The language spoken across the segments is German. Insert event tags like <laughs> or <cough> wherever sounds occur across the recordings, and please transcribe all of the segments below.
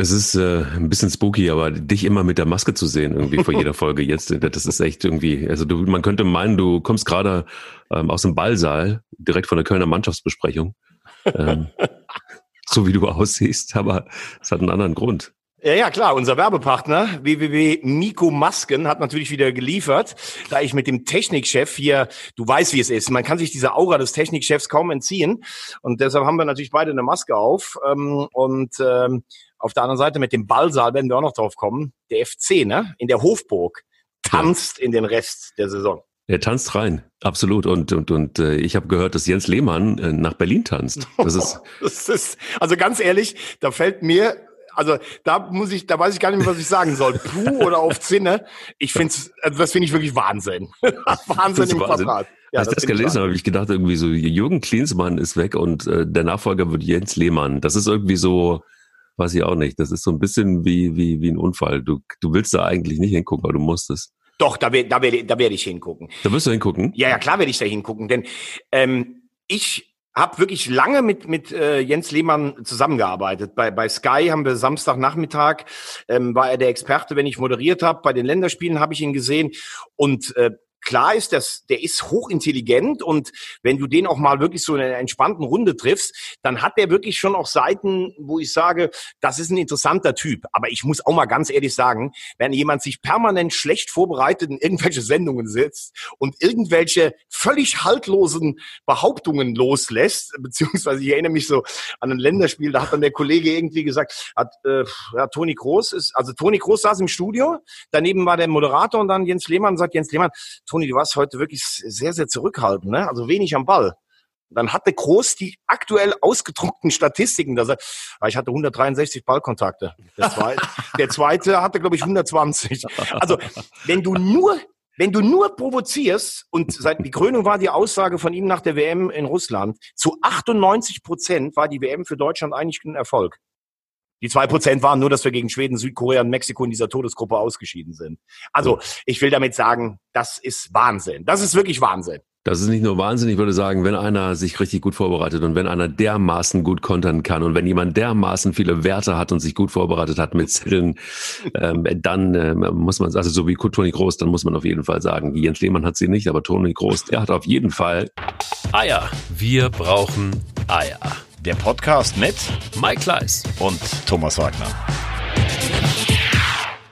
Es ist äh, ein bisschen spooky, aber dich immer mit der Maske zu sehen, irgendwie vor jeder <laughs> Folge jetzt, das ist echt irgendwie, also du, man könnte meinen, du kommst gerade ähm, aus dem Ballsaal, direkt von der Kölner Mannschaftsbesprechung. Ähm, <laughs> so wie du aussiehst, aber es hat einen anderen Grund. Ja, ja, klar. Unser Werbepartner www Miko Masken hat natürlich wieder geliefert, da ich mit dem Technikchef hier, du weißt, wie es ist, man kann sich dieser Aura des Technikchefs kaum entziehen und deshalb haben wir natürlich beide eine Maske auf ähm, und ähm, auf der anderen Seite mit dem Ballsaal werden wir auch noch drauf kommen. Der FC, ne, in der Hofburg tanzt ja. in den Rest der Saison. Er tanzt rein, absolut. Und und und äh, ich habe gehört, dass Jens Lehmann äh, nach Berlin tanzt. Das ist, <laughs> das ist also ganz ehrlich, da fällt mir also da muss ich, da weiß ich gar nicht mehr, was ich sagen soll. Puh oder auf Zinne. Ich finde also das finde ich wirklich Wahnsinn. <laughs> Wahnsinn im Wahnsinn. Quadrat. Ja, Als ich das gelesen habe, habe ich gedacht, irgendwie so, Jürgen Klinsmann ist weg und äh, der Nachfolger wird Jens Lehmann. Das ist irgendwie so, weiß ich auch nicht. Das ist so ein bisschen wie, wie, wie ein Unfall. Du, du willst da eigentlich nicht hingucken, aber du musst es. Doch, da, werde da, werd, da werd ich hingucken. Da wirst du hingucken? Ja, ja, klar werde ich da hingucken. Denn ähm, ich habe wirklich lange mit mit äh, Jens Lehmann zusammengearbeitet. Bei bei Sky haben wir Samstagnachmittag ähm, war er der Experte, wenn ich moderiert habe. Bei den Länderspielen habe ich ihn gesehen und äh, klar ist, dass der ist hochintelligent und wenn du den auch mal wirklich so in einer entspannten Runde triffst, dann hat der wirklich schon auch Seiten, wo ich sage, das ist ein interessanter Typ. Aber ich muss auch mal ganz ehrlich sagen, wenn jemand sich permanent schlecht vorbereitet in irgendwelche Sendungen sitzt und irgendwelche völlig haltlosen Behauptungen loslässt, <laughs> beziehungsweise ich erinnere mich so an ein Länderspiel, da hat dann der Kollege irgendwie gesagt, hat, äh, ja, Toni Groß ist, also Toni Groß saß im Studio, daneben war der Moderator und dann Jens Lehmann sagt, Jens Lehmann, Toni, du warst heute wirklich sehr, sehr zurückhaltend, ne? also wenig am Ball. Dann hatte Groß die aktuell ausgedruckten Statistiken. Dass er, ah, ich hatte 163 Ballkontakte. Der zweite, <laughs> der zweite hatte, glaube ich, 120. Also, wenn du nur wenn du nur provozierst, und seit die Krönung war die Aussage von ihm nach der WM in Russland, zu 98 Prozent war die WM für Deutschland eigentlich ein Erfolg. Die zwei Prozent waren nur, dass wir gegen Schweden, Südkorea und Mexiko in dieser Todesgruppe ausgeschieden sind. Also ich will damit sagen, das ist Wahnsinn. Das ist wirklich Wahnsinn. Das ist nicht nur Wahnsinn, ich würde sagen, wenn einer sich richtig gut vorbereitet und wenn einer dermaßen gut kontern kann und wenn jemand dermaßen viele Werte hat und sich gut vorbereitet hat mit Zetteln, ähm, dann äh, muss man, also so wie Toni Groß, dann muss man auf jeden Fall sagen, Jens Lehmann hat sie nicht, aber Toni Groß, der hat auf jeden Fall Eier. Wir brauchen Eier. Der Podcast mit Mike Kleiss und Thomas Wagner.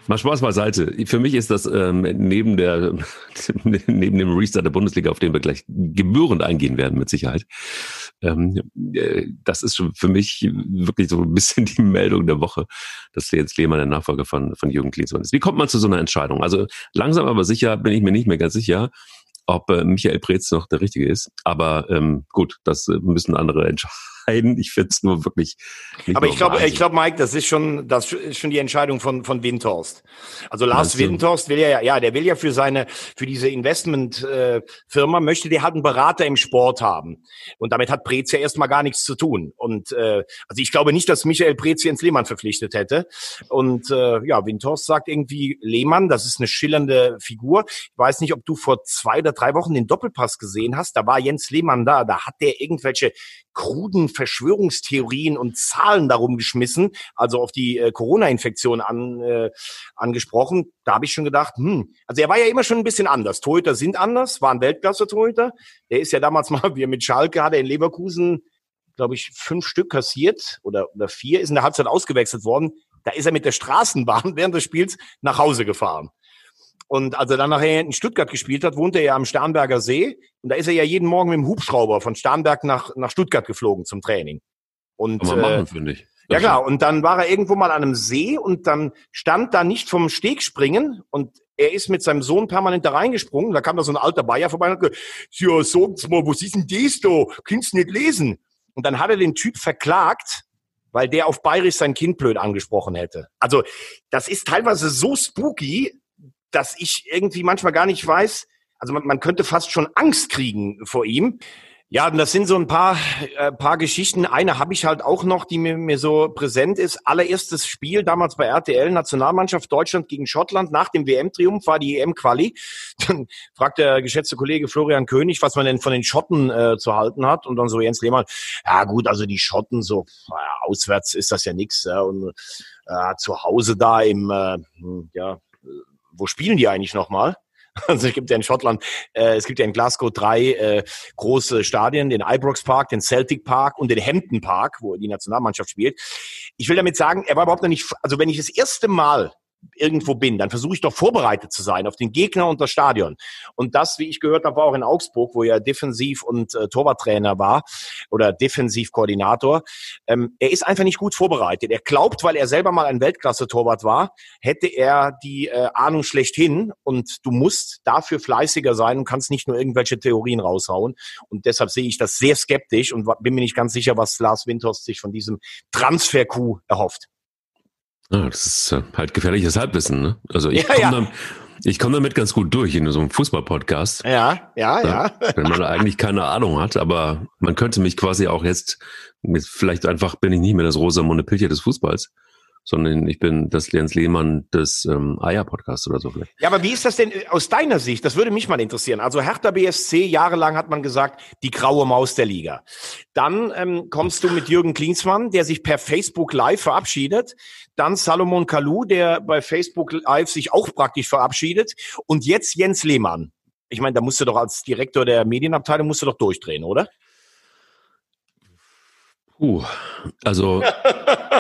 Mal Spaß beiseite. Für mich ist das ähm, neben der <laughs> neben dem Restart der Bundesliga, auf den wir gleich gebührend eingehen werden, mit Sicherheit. Ähm, äh, das ist für mich wirklich so ein bisschen die Meldung der Woche, dass Jens Lehmann der Nachfolger von, von Jürgen Klinsmann ist. Wie kommt man zu so einer Entscheidung? Also langsam aber sicher bin ich mir nicht mehr ganz sicher, ob äh, Michael Preetz noch der Richtige ist. Aber ähm, gut, das äh, müssen andere entscheiden entscheiden. Ich finde es nur wirklich. Aber ich glaube, ich glaube, Mike, das ist schon, das ist schon die Entscheidung von von Windhorst. Also Lars Windhorst will ja, ja, der will ja für seine, für diese Investmentfirma äh, möchte der halt einen Berater im Sport haben. Und damit hat Prez ja erstmal gar nichts zu tun. Und äh, also ich glaube nicht, dass Michael Prez Jens Lehmann verpflichtet hätte. Und äh, ja, Windhorst sagt irgendwie Lehmann, das ist eine schillernde Figur. Ich weiß nicht, ob du vor zwei oder drei Wochen den Doppelpass gesehen hast. Da war Jens Lehmann da. Da hat der irgendwelche kruden Verschwörungstheorien und Zahlen darum geschmissen, also auf die äh, Corona-Infektion an, äh, angesprochen. Da habe ich schon gedacht, hm, also er war ja immer schon ein bisschen anders. Torhüter sind anders, war ein Weltklasse-Torhüter. Der ist ja damals <laughs> mal, wie er mit Schalke hatte in Leverkusen, glaube ich, fünf Stück kassiert oder, oder vier, ist in der Halbzeit ausgewechselt worden. Da ist er mit der Straßenbahn <laughs> während des Spiels nach Hause gefahren. Und als er dann nachher in Stuttgart gespielt hat, wohnte er ja am Starnberger See. Und da ist er ja jeden Morgen mit dem Hubschrauber von Starnberg nach, nach Stuttgart geflogen zum Training. Und, Kann man machen, äh, finde ich. Ja klar, und dann war er irgendwo mal an einem See und dann stand da nicht vom Steg springen und er ist mit seinem Sohn permanent da reingesprungen. Da kam da so ein alter Bayer vorbei und hat gesagt, ja, sagt's mal, was ist denn das da? Kannst du nicht lesen? Und dann hat er den Typ verklagt, weil der auf Bayerisch sein Kind blöd angesprochen hätte. Also das ist teilweise so spooky, dass ich irgendwie manchmal gar nicht weiß, also man, man könnte fast schon Angst kriegen vor ihm. Ja, das sind so ein paar, äh, paar Geschichten. Eine habe ich halt auch noch, die mir, mir so präsent ist. Allererstes Spiel damals bei RTL, Nationalmannschaft Deutschland gegen Schottland. Nach dem WM-Triumph war die EM-Quali. Dann fragt der geschätzte Kollege Florian König, was man denn von den Schotten äh, zu halten hat. Und dann so Jens Lehmann, ja gut, also die Schotten so, naja, auswärts ist das ja nichts. Ja, und äh, zu Hause da im, äh, hm, ja, wo spielen die eigentlich nochmal? <laughs> Also es gibt ja in Schottland, äh, es gibt ja in Glasgow drei äh, große Stadien, den Ibrox Park, den Celtic Park und den Hampton Park, wo die Nationalmannschaft spielt. Ich will damit sagen, er war überhaupt noch nicht, also wenn ich das erste Mal irgendwo bin, dann versuche ich doch vorbereitet zu sein auf den Gegner und das Stadion. Und das, wie ich gehört habe, war auch in Augsburg, wo er Defensiv- und äh, Torwarttrainer war oder Defensivkoordinator. Ähm, er ist einfach nicht gut vorbereitet. Er glaubt, weil er selber mal ein Weltklasse-Torwart war, hätte er die äh, Ahnung schlechthin. Und du musst dafür fleißiger sein und kannst nicht nur irgendwelche Theorien raushauen. Und deshalb sehe ich das sehr skeptisch und bin mir nicht ganz sicher, was Lars Windhorst sich von diesem Transfer-Coup erhofft. Ah, das ist äh, halt gefährliches Halbwissen, ne? Also ich ja, komme ja. Dann, ich komm damit ganz gut durch in so einem Fußball-Podcast. Ja, ja, ja. Wenn man eigentlich keine Ahnung hat, aber man könnte mich quasi auch jetzt, vielleicht einfach bin ich nicht mehr das rosa Pilcher des Fußballs, sondern ich bin das Jens Lehmann des ähm, Eier-Podcasts oder so vielleicht. Ja, aber wie ist das denn äh, aus deiner Sicht? Das würde mich mal interessieren. Also Hertha BSC, jahrelang hat man gesagt, die graue Maus der Liga. Dann ähm, kommst du mit Jürgen Klinsmann, der sich per Facebook Live verabschiedet. Dann Salomon Kalou, der bei Facebook Live sich auch praktisch verabschiedet. Und jetzt Jens Lehmann. Ich meine, da musst du doch als Direktor der Medienabteilung musst du doch durchdrehen, oder? Uh, also <laughs>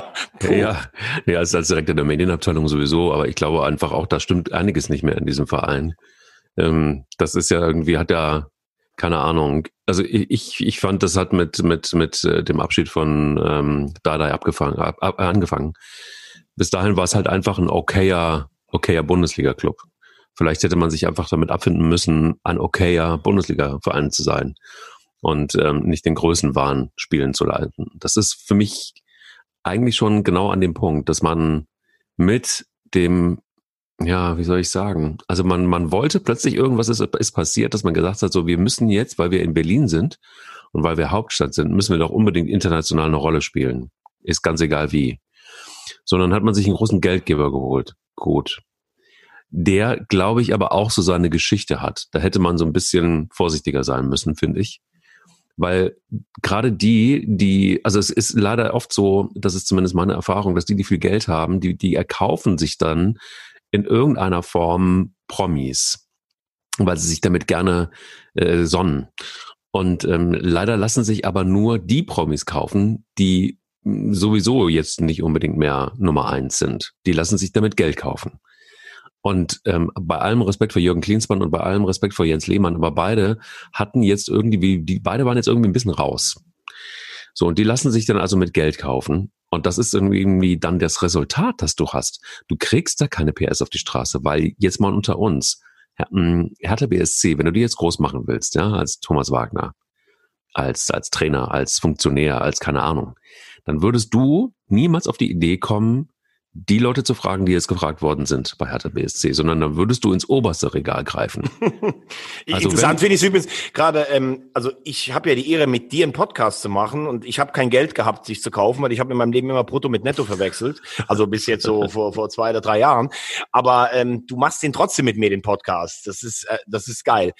ja, ja, als, als Direktor der Medienabteilung sowieso, aber ich glaube einfach auch, da stimmt einiges nicht mehr in diesem Verein. Ähm, das ist ja irgendwie, hat ja, keine Ahnung. Also ich, ich fand, das hat mit, mit, mit äh, dem Abschied von ähm, Dardai abgefangen, ab, ab, angefangen. Bis dahin war es halt einfach ein okayer, okayer Bundesliga-Club. Vielleicht hätte man sich einfach damit abfinden müssen, ein okayer Bundesliga-Verein zu sein und ähm, nicht den Größenwahn spielen zu leiten. Das ist für mich eigentlich schon genau an dem Punkt, dass man mit dem, ja, wie soll ich sagen, also man, man wollte plötzlich irgendwas ist, ist passiert, dass man gesagt hat, so wir müssen jetzt, weil wir in Berlin sind und weil wir Hauptstadt sind, müssen wir doch unbedingt international eine Rolle spielen. Ist ganz egal wie. Sondern hat man sich einen großen Geldgeber geholt. Gut. Der, glaube ich, aber auch so seine Geschichte hat. Da hätte man so ein bisschen vorsichtiger sein müssen, finde ich. Weil gerade die, die, also es ist leider oft so, das ist zumindest meine Erfahrung, dass die, die viel Geld haben, die, die erkaufen sich dann in irgendeiner Form Promis, weil sie sich damit gerne äh, sonnen. Und ähm, leider lassen sich aber nur die Promis kaufen, die sowieso jetzt nicht unbedingt mehr Nummer eins sind. Die lassen sich damit Geld kaufen. Und ähm, bei allem Respekt vor Jürgen Klinsmann und bei allem Respekt vor Jens Lehmann, aber beide hatten jetzt irgendwie, die beide waren jetzt irgendwie ein bisschen raus. So, und die lassen sich dann also mit Geld kaufen. Und das ist irgendwie dann das Resultat, das du hast. Du kriegst da keine PS auf die Straße, weil jetzt mal unter uns, hm, Hertha BSC, wenn du die jetzt groß machen willst, ja, als Thomas Wagner, als, als Trainer, als Funktionär, als keine Ahnung, dann würdest du niemals auf die Idee kommen, die Leute zu fragen, die jetzt gefragt worden sind bei Hertha BSC, sondern dann würdest du ins oberste Regal greifen. <laughs> also Interessant finde ich übrigens gerade, ähm, also ich habe ja die Ehre, mit dir einen Podcast zu machen und ich habe kein Geld gehabt, sich zu kaufen, weil ich habe in meinem Leben immer Brutto mit Netto verwechselt, also bis jetzt so <laughs> vor, vor zwei oder drei Jahren. Aber ähm, du machst den trotzdem mit mir, den Podcast. Das ist, äh, das ist geil.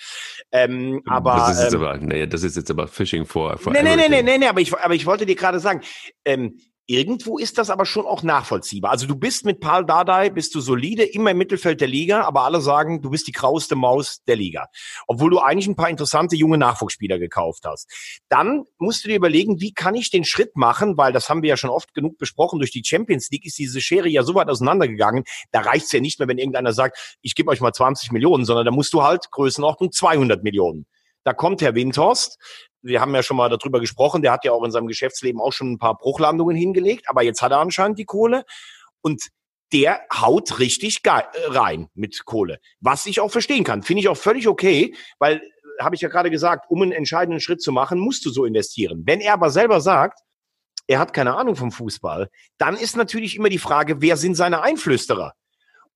Ähm, aber, das ist jetzt ähm, aber, nee, das ist jetzt aber Fishing for, for nee, nee, nee, nee, nee, nee, aber ich, aber ich wollte dir gerade sagen, ähm, Irgendwo ist das aber schon auch nachvollziehbar. Also du bist mit Paul Dardai, bist du solide, immer im Mittelfeld der Liga, aber alle sagen, du bist die grauste Maus der Liga. Obwohl du eigentlich ein paar interessante junge Nachwuchsspieler gekauft hast. Dann musst du dir überlegen, wie kann ich den Schritt machen, weil das haben wir ja schon oft genug besprochen, durch die Champions League ist diese Schere ja so weit auseinandergegangen, da reicht's ja nicht mehr, wenn irgendeiner sagt, ich gebe euch mal 20 Millionen, sondern da musst du halt Größenordnung 200 Millionen. Da kommt Herr Windhorst, wir haben ja schon mal darüber gesprochen, der hat ja auch in seinem Geschäftsleben auch schon ein paar Bruchlandungen hingelegt, aber jetzt hat er anscheinend die Kohle und der haut richtig äh, rein mit Kohle. Was ich auch verstehen kann. Finde ich auch völlig okay, weil, äh, habe ich ja gerade gesagt, um einen entscheidenden Schritt zu machen, musst du so investieren. Wenn er aber selber sagt, er hat keine Ahnung vom Fußball, dann ist natürlich immer die Frage, wer sind seine Einflüsterer?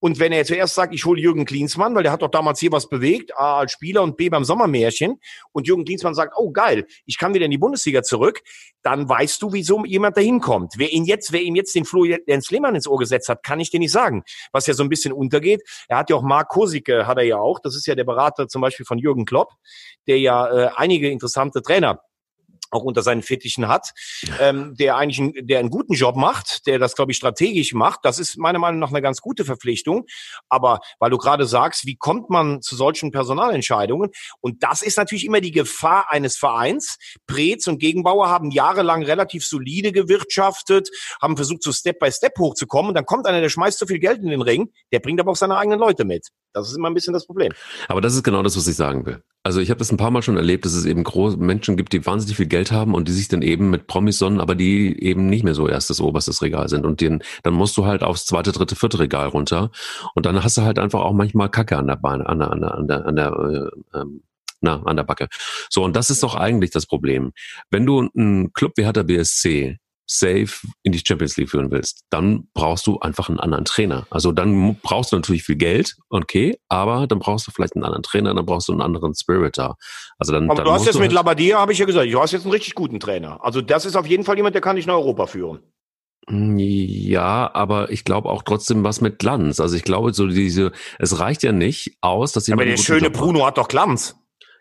Und wenn er zuerst sagt, ich hole Jürgen Klinsmann, weil der hat doch damals hier was bewegt, A als Spieler und B beim Sommermärchen, und Jürgen Klinsmann sagt, oh geil, ich kann wieder in die Bundesliga zurück, dann weißt du, wieso jemand dahin kommt. Wer ihn jetzt, wer ihm jetzt den Flo Jens Lehmann ins Ohr gesetzt hat, kann ich dir nicht sagen. Was ja so ein bisschen untergeht. Er hat ja auch Marc Kosicke, hat er ja auch. Das ist ja der Berater zum Beispiel von Jürgen Klopp, der ja äh, einige interessante Trainer auch unter seinen Fittichen hat, ähm, der eigentlich einen, der einen guten Job macht, der das, glaube ich, strategisch macht. Das ist meiner Meinung nach eine ganz gute Verpflichtung. Aber weil du gerade sagst, wie kommt man zu solchen Personalentscheidungen? Und das ist natürlich immer die Gefahr eines Vereins. Preetz und Gegenbauer haben jahrelang relativ solide gewirtschaftet, haben versucht, so Step by Step hochzukommen. Und dann kommt einer, der schmeißt so viel Geld in den Ring, der bringt aber auch seine eigenen Leute mit. Das ist immer ein bisschen das Problem. Aber das ist genau das, was ich sagen will. Also ich habe das ein paar Mal schon erlebt, dass es eben große Menschen gibt, die wahnsinnig viel Geld haben und die sich dann eben mit Promis sonnen, aber die eben nicht mehr so erstes oberstes Regal sind. Und den, dann musst du halt aufs zweite, dritte, vierte Regal runter. Und dann hast du halt einfach auch manchmal Kacke an der Beine, an der, an der, an der, an der äh, ähm, na, an der Backe. So, und das ist doch eigentlich das Problem. Wenn du einen Club wie Hertha BSC safe in die Champions League führen willst, dann brauchst du einfach einen anderen Trainer. Also dann brauchst du natürlich viel Geld, okay, aber dann brauchst du vielleicht einen anderen Trainer, dann brauchst du einen anderen Spirit da. Also dann, aber dann du hast jetzt du mit halt, Labadia, habe ich ja gesagt, du hast jetzt einen richtig guten Trainer. Also das ist auf jeden Fall jemand, der kann dich nach Europa führen. ja, aber ich glaube auch trotzdem was mit Glanz. Also ich glaube, so diese, es reicht ja nicht aus, dass jemand. Aber der schöne Bruno hat doch Glanz.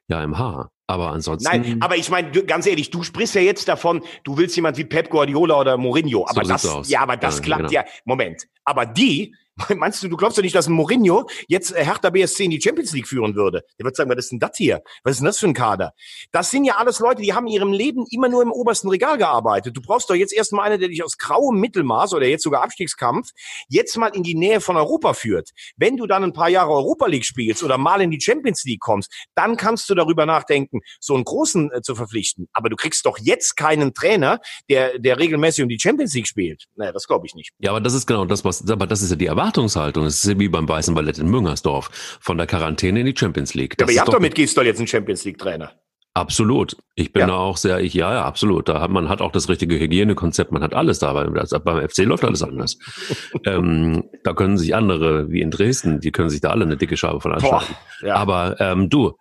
Ja, im Haar. Aber ansonsten. Nein, aber ich meine, ganz ehrlich, du sprichst ja jetzt davon, du willst jemand wie Pep Guardiola oder Mourinho. Aber So das, ja, aber das Ja, klappt genau. ja. Moment. Aber die, <laughs> meinst du, du glaubst doch nicht, dass ein Mourinho jetzt äh, Hertha BSC in die Champions League führen würde? Der wird sagen, was ist denn das hier? Was ist denn das für ein Kader? Das sind ja alles Leute, die haben in ihrem Leben immer nur im obersten Regal gearbeitet. Du brauchst doch jetzt erstmal einen, der dich aus grauem Mittelmaß oder jetzt sogar Abstiegskampf jetzt mal in die Nähe von Europa führt. Wenn du dann ein paar Jahre Europa League spielst oder mal in die Champions League kommst, dann kannst du darüber nachdenken, so einen großen äh, zu verpflichten. Aber du kriegst doch jetzt keinen Trainer, der, der regelmäßig um die Champions League spielt. Naja, das glaube ich nicht. Ja, aber das ist genau das, was, aber das ist ja die Erwartungshaltung. Das ist ja wie beim Weißen Ballett in Müngersdorf. Von der Quarantäne in die Champions League. Das aber ihr habt doch mit Gisdol jetzt einen Champions League Trainer. Absolut. Ich bin Ja. da auch sehr, ich, ja, ja, absolut. Da hat, man hat auch das richtige Hygienekonzept, man hat alles da, aber das, beim FC läuft alles anders. <laughs> ähm, da können sich andere, wie in Dresden, die können sich da alle eine dicke Scheibe von anschlagen. ja. Aber ähm, du,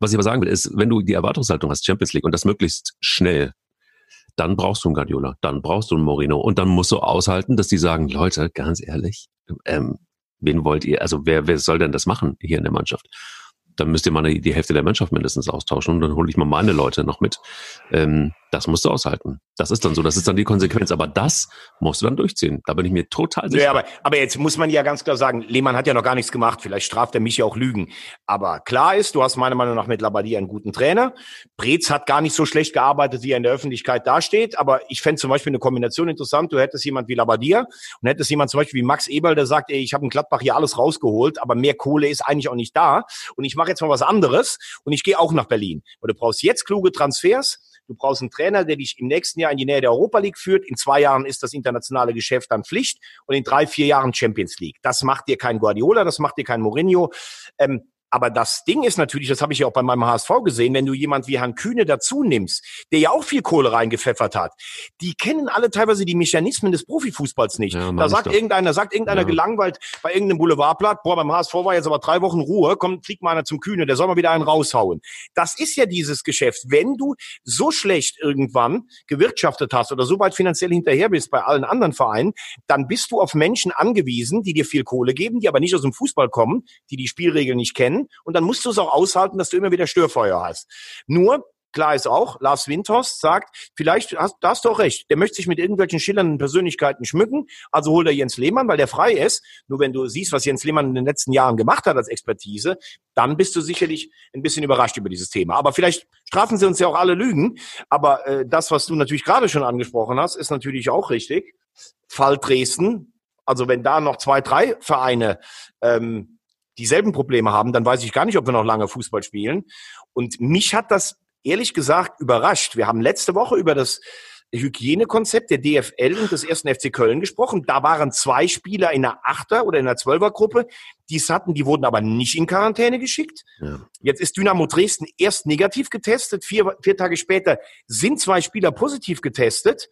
was ich aber sagen will, ist, wenn du die Erwartungshaltung hast, Champions League und das möglichst schnell, dann brauchst du einen Guardiola, dann brauchst du einen Moreno und dann musst du aushalten, dass die sagen, Leute, ganz ehrlich, ähm, wen wollt ihr, also wer, wer soll denn das machen hier in der Mannschaft? Dann müsst ihr mal die, Hälfte der Mannschaft mindestens austauschen und dann hole ich mal meine Leute noch mit. Ähm, das musst du aushalten. Das ist dann so, das ist dann die Konsequenz. Aber das musst du dann durchziehen. Da bin ich mir total sicher. Ja, aber, aber jetzt muss man ja ganz klar sagen, Lehmann hat ja noch gar nichts gemacht. Vielleicht straft er mich ja auch Lügen. Aber klar ist, du hast meiner Meinung nach mit Labadia einen guten Trainer. Preetz hat gar nicht so schlecht gearbeitet, wie er in der Öffentlichkeit dasteht. Aber ich fände zum Beispiel eine Kombination interessant. Du hättest jemand wie Labadia und hättest jemand zum Beispiel wie Max Eberl, der sagt, ey, ich habe in Gladbach hier alles rausgeholt, aber mehr Kohle ist eigentlich auch nicht da. Und ich mache jetzt mal was anderes und ich gehe auch nach Berlin. Und du brauchst jetzt kluge Transfers. Du brauchst einen Trainer, der dich im nächsten Jahr in die Nähe der Europa League führt. In zwei Jahren ist das internationale Geschäft dann Pflicht und in drei, vier Jahren Champions League. Das macht dir kein Guardiola, das macht dir kein Mourinho. Ähm, aber das Ding ist natürlich, das habe ich ja auch bei meinem HSV gesehen, wenn du jemand wie Herrn Kühne dazu nimmst, der ja auch viel Kohle reingepfeffert hat, die kennen alle teilweise die Mechanismen des Profifußballs nicht. Ja, da sagt doch. irgendeiner, sagt irgendeiner Ja. gelangweilt bei irgendeinem Boulevardblatt, boah, beim HSV war jetzt aber drei Wochen Ruhe, kommt, fliegt mal einer zum Kühne, der soll mal wieder einen raushauen. Das ist ja dieses Geschäft. Wenn du so schlecht irgendwann gewirtschaftet hast oder so weit finanziell hinterher bist bei allen anderen Vereinen, dann bist du auf Menschen angewiesen, die dir viel Kohle geben, die aber nicht aus dem Fußball kommen, die die Spielregeln nicht kennen. Und dann musst du es auch aushalten, dass du immer wieder Störfeuer hast. Nur, Klar ist auch, Lars Windhorst sagt, vielleicht hast, da hast du auch recht, der möchte sich mit irgendwelchen schillernden Persönlichkeiten schmücken, also holt er Jens Lehmann, weil der frei ist. Nur wenn du siehst, was Jens Lehmann in den letzten Jahren gemacht hat als Expertise, dann bist du sicherlich ein bisschen überrascht über dieses Thema. Aber vielleicht strafen sie uns ja auch alle Lügen. Aber äh, das, was du natürlich gerade schon angesprochen hast, ist natürlich auch richtig. Fall Dresden, also wenn da noch zwei, drei Vereine ähm, dieselben Probleme haben, dann weiß ich gar nicht, ob wir noch lange Fußball spielen. Und mich hat das ehrlich gesagt überrascht. Wir haben letzte Woche über das Hygienekonzept der DFL und des ersten FC Köln gesprochen. Da waren zwei Spieler in der Achter- oder in der Zwölfergruppe, die es hatten, die wurden aber nicht in Quarantäne geschickt. Ja. Jetzt ist Dynamo Dresden erst negativ getestet. Vier, vier Tage später sind zwei Spieler positiv getestet.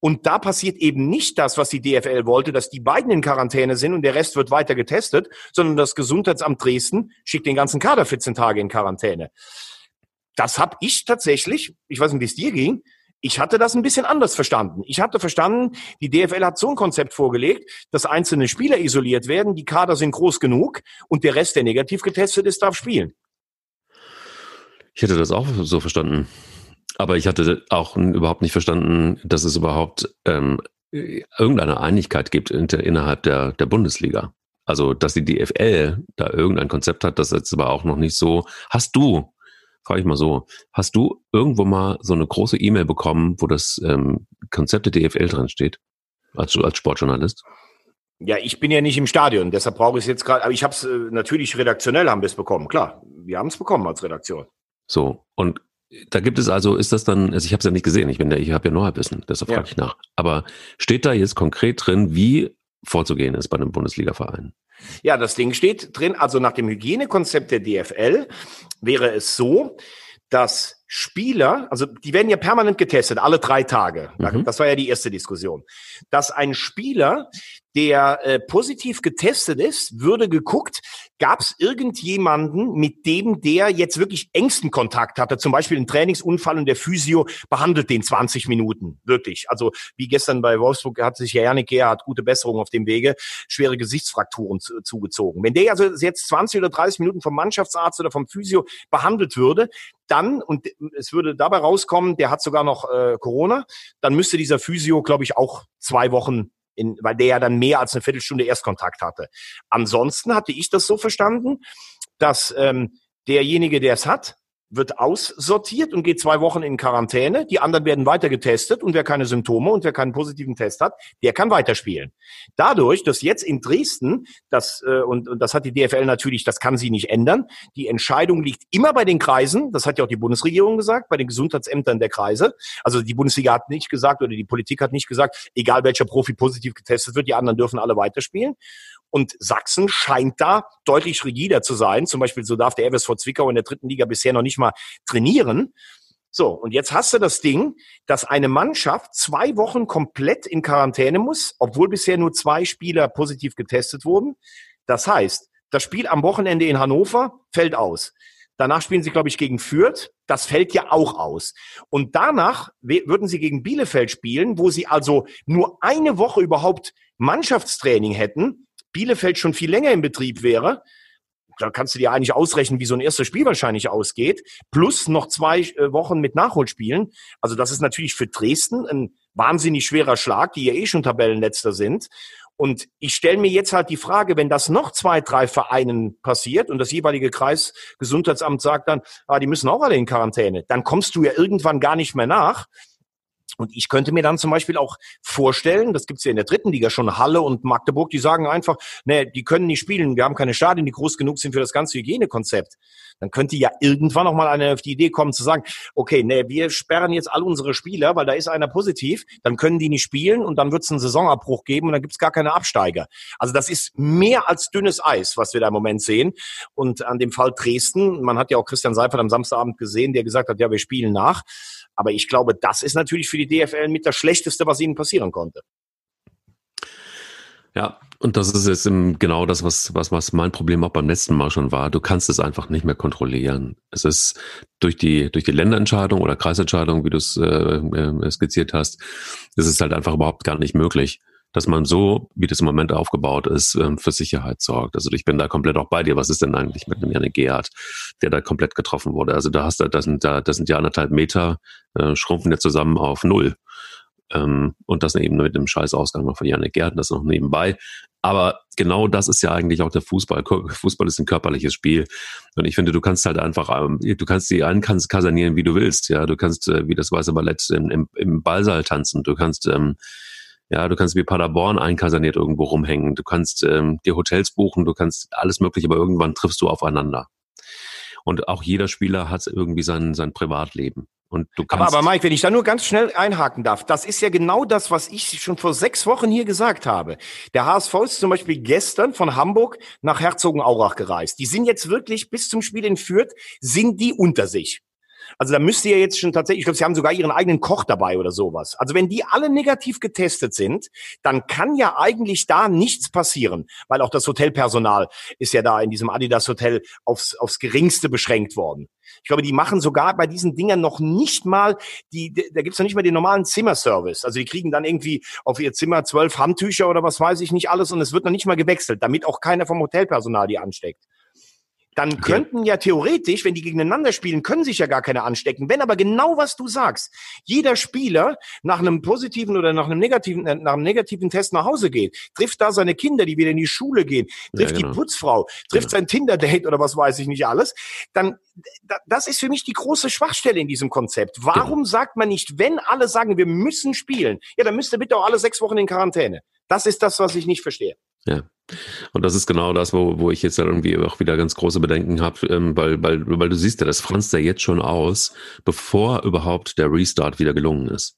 Und da passiert eben nicht das, was die DFL wollte, dass die beiden in Quarantäne sind und der Rest wird weiter getestet, sondern das Gesundheitsamt Dresden schickt den ganzen Kader 14 Tage in Quarantäne. Das habe ich tatsächlich, ich weiß nicht, wie es dir ging, ich hatte das ein bisschen anders verstanden. Ich hatte verstanden, die DFL hat so ein Konzept vorgelegt, dass einzelne Spieler isoliert werden, die Kader sind groß genug und der Rest, der negativ getestet ist, darf spielen. Ich hätte das auch so verstanden. Aber ich hatte auch überhaupt nicht verstanden, dass es überhaupt ähm, irgendeine Einigkeit gibt innerhalb der, der Bundesliga. Also, dass die DFL da irgendein Konzept hat, das jetzt aber auch noch nicht so. Hast du, frage ich mal so, hast du irgendwo mal so eine große E-Mail bekommen, wo das ähm, Konzept der DFL drin steht, als, als Sportjournalist? Ja, ich bin ja nicht im Stadion, deshalb brauche ich es jetzt gerade, aber ich habe es äh, natürlich redaktionell haben wir es bekommen, klar. Wir haben es bekommen als Redaktion. So, und da gibt es also, ist das dann, also ich habe es ja nicht gesehen, ich bin ja, ich habe ja nur Halbwissen, deshalb frage ja. ich nach. Aber steht da jetzt konkret drin, wie vorzugehen ist bei einem Bundesliga-Verein? Ja, das Ding steht drin, also nach dem Hygienekonzept der DFL wäre es so, dass Spieler, also die werden ja permanent getestet, alle drei Tage. Mhm. Das war ja die erste Diskussion. Dass ein Spieler, der äh, positiv getestet ist, würde geguckt, gab es irgendjemanden, mit dem der jetzt wirklich engsten Kontakt hatte, zum Beispiel einen Trainingsunfall und der Physio behandelt den 20 Minuten, wirklich. Also wie gestern bei Wolfsburg hat sich ja Janik hat gute Besserung auf dem Wege, schwere Gesichtsfrakturen zu, zugezogen. Wenn der also jetzt 20 oder 30 Minuten vom Mannschaftsarzt oder vom Physio behandelt würde, dann, und es würde dabei rauskommen, der hat sogar noch äh, Corona, dann müsste dieser Physio, glaube ich, auch zwei Wochen in, weil der ja dann mehr als eine Viertelstunde Erstkontakt hatte. Ansonsten hatte ich das so verstanden, dass ähm, derjenige, der es hat, wird aussortiert und geht zwei Wochen in Quarantäne. Die anderen werden weiter getestet und wer keine Symptome und wer keinen positiven Test hat, der kann weiterspielen. Dadurch, dass jetzt in Dresden, das, äh, und, und das hat die DFL natürlich, das kann sie nicht ändern, die Entscheidung liegt immer bei den Kreisen, das hat ja auch die Bundesregierung gesagt, bei den Gesundheitsämtern der Kreise. Also die Bundesliga hat nicht gesagt oder die Politik hat nicht gesagt, egal welcher Profi positiv getestet wird, die anderen dürfen alle weiterspielen. Und Sachsen scheint da deutlich rigider zu sein. Zum Beispiel so darf der FSV Zwickau in der dritten Liga bisher noch nicht mal trainieren. So, und jetzt hast du das Ding, dass eine Mannschaft zwei Wochen komplett in Quarantäne muss, obwohl bisher nur zwei Spieler positiv getestet wurden. Das heißt, das Spiel am Wochenende in Hannover fällt aus. Danach spielen sie, glaube ich, gegen Fürth. Das fällt ja auch aus. Und danach würden sie gegen Bielefeld spielen, wo sie also nur eine Woche überhaupt Mannschaftstraining hätten. Bielefeld schon viel länger im Betrieb wäre, da kannst du dir eigentlich ausrechnen, wie so ein erstes Spiel wahrscheinlich ausgeht, plus noch zwei äh, Wochen mit Nachholspielen. Also das ist natürlich für Dresden ein wahnsinnig schwerer Schlag, die ja eh schon Tabellenletzter sind. Und ich stelle mir jetzt halt die Frage, wenn das noch zwei, drei Vereinen passiert und das jeweilige Kreisgesundheitsamt sagt dann, ah, die müssen auch alle in Quarantäne, dann kommst du ja irgendwann gar nicht mehr nach. Und ich könnte mir dann zum Beispiel auch vorstellen, das gibt's ja in der dritten Liga schon, Halle und Magdeburg, die sagen einfach, nee, die können nicht spielen, wir haben keine Stadien, die groß genug sind für das ganze Hygienekonzept. Dann könnte ja irgendwann noch mal einer auf die Idee kommen zu sagen, okay, nee, wir sperren jetzt all unsere Spieler, weil da ist einer positiv, dann können die nicht spielen und dann wird's einen Saisonabbruch geben und dann gibt's gar keine Absteiger. Also das ist mehr als dünnes Eis, was wir da im Moment sehen. Und an dem Fall Dresden, man hat ja auch Christian Seifert am Samstagabend gesehen, der gesagt hat, ja, wir spielen nach. Aber ich glaube, das ist natürlich für die DFL mit das Schlechteste, was ihnen passieren konnte. Ja, und das ist jetzt genau das, was, was, was mein Problem auch beim letzten Mal schon war. Du kannst es einfach nicht mehr kontrollieren. Es ist durch die, durch die Länderentscheidung oder Kreisentscheidung, wie du es äh, äh, skizziert hast, ist es halt einfach überhaupt gar nicht möglich, dass man so, wie das im Moment aufgebaut ist, ähm, für Sicherheit sorgt. Also ich bin da komplett auch bei dir. Was ist denn eigentlich mit dem Janik Gerhardt, der da komplett getroffen wurde? Also da hast du, das sind da, das sind ja anderthalb Meter, äh, schrumpfen ja zusammen auf null. Ähm, und das eben mit dem Scheißausgang von Janik Gerhardt, das noch nebenbei. Aber genau das ist ja eigentlich auch der Fußball. Fußball ist ein körperliches Spiel. Und ich finde, du kannst halt einfach, ähm, du kannst die kasernieren, wie du willst. Ja, du kannst äh, wie das weiße Ballett im, im, im Ballsaal tanzen. Du kannst ähm, ja, du kannst wie Paderborn einkaserniert irgendwo rumhängen. Du kannst ähm, dir Hotels buchen, du kannst alles mögliche, aber irgendwann triffst du aufeinander. Und auch jeder Spieler hat irgendwie sein, sein Privatleben. Und du kannst aber, aber Mike, wenn ich da nur ganz schnell einhaken darf, das ist ja genau das, was ich schon vor sechs Wochen hier gesagt habe. Der HSV ist zum Beispiel gestern von Hamburg nach Herzogenaurach gereist. Die sind jetzt wirklich bis zum Spiel in Fürth, sind die unter sich. Also da müsst ihr jetzt schon tatsächlich, ich glaube, sie haben sogar ihren eigenen Koch dabei oder sowas. Also wenn die alle negativ getestet sind, dann kann ja eigentlich da nichts passieren, weil auch das Hotelpersonal ist ja da in diesem Adidas Hotel aufs, aufs geringste beschränkt worden. Ich glaube, die machen sogar bei diesen Dingern noch nicht mal, die, da gibt's noch nicht mal den normalen Zimmerservice. Also die kriegen dann irgendwie auf ihr Zimmer zwölf Handtücher oder was weiß ich nicht alles und es wird noch nicht mal gewechselt, damit auch keiner vom Hotelpersonal die ansteckt dann könnten ja theoretisch, wenn die gegeneinander spielen, können sich ja gar keine anstecken. Wenn aber genau was du sagst, jeder Spieler nach einem positiven oder nach einem negativen, äh, nach einem negativen Test nach Hause geht, trifft da seine Kinder, die wieder in die Schule gehen, trifft ja, genau. die Putzfrau, trifft ja. sein Tinder-Date oder was weiß ich nicht alles, dann das ist für mich die große Schwachstelle in diesem Konzept. Warum genau. sagt man nicht, wenn alle sagen, wir müssen spielen, ja, dann müsst ihr bitte auch alle sechs Wochen in Quarantäne. Das ist das, was ich nicht verstehe. Ja. Und das ist genau das, wo, wo ich jetzt irgendwie auch wieder ganz große Bedenken habe, ähm, weil, weil, weil du siehst ja, das franzt ja jetzt schon aus, bevor überhaupt der Restart wieder gelungen ist.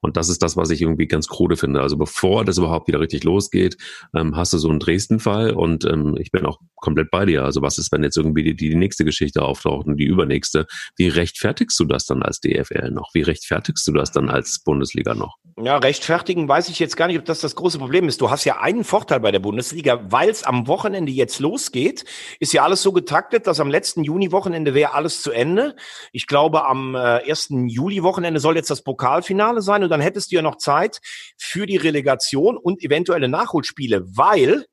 Und das ist das, was ich irgendwie ganz krude finde. Also bevor das überhaupt wieder richtig losgeht, ähm, hast du so einen Dresden-Fall und ähm, ich bin auch komplett bei dir. Also was ist, wenn jetzt irgendwie die, die nächste Geschichte auftaucht und die übernächste? Wie rechtfertigst du das dann als DFL noch? Wie rechtfertigst du das dann als Bundesliga noch? Ja, rechtfertigen weiß ich jetzt gar nicht, ob das das große Problem ist. Du hast ja einen Vorteil bei der Bundesliga, weil es am Wochenende jetzt losgeht, ist ja alles so getaktet, dass am letzten Juni-Wochenende wäre alles zu Ende. Ich glaube, am äh, 1. Juli-Wochenende soll jetzt das Pokalfinale sein und dann hättest du ja noch Zeit für die Relegation und eventuelle Nachholspiele, weil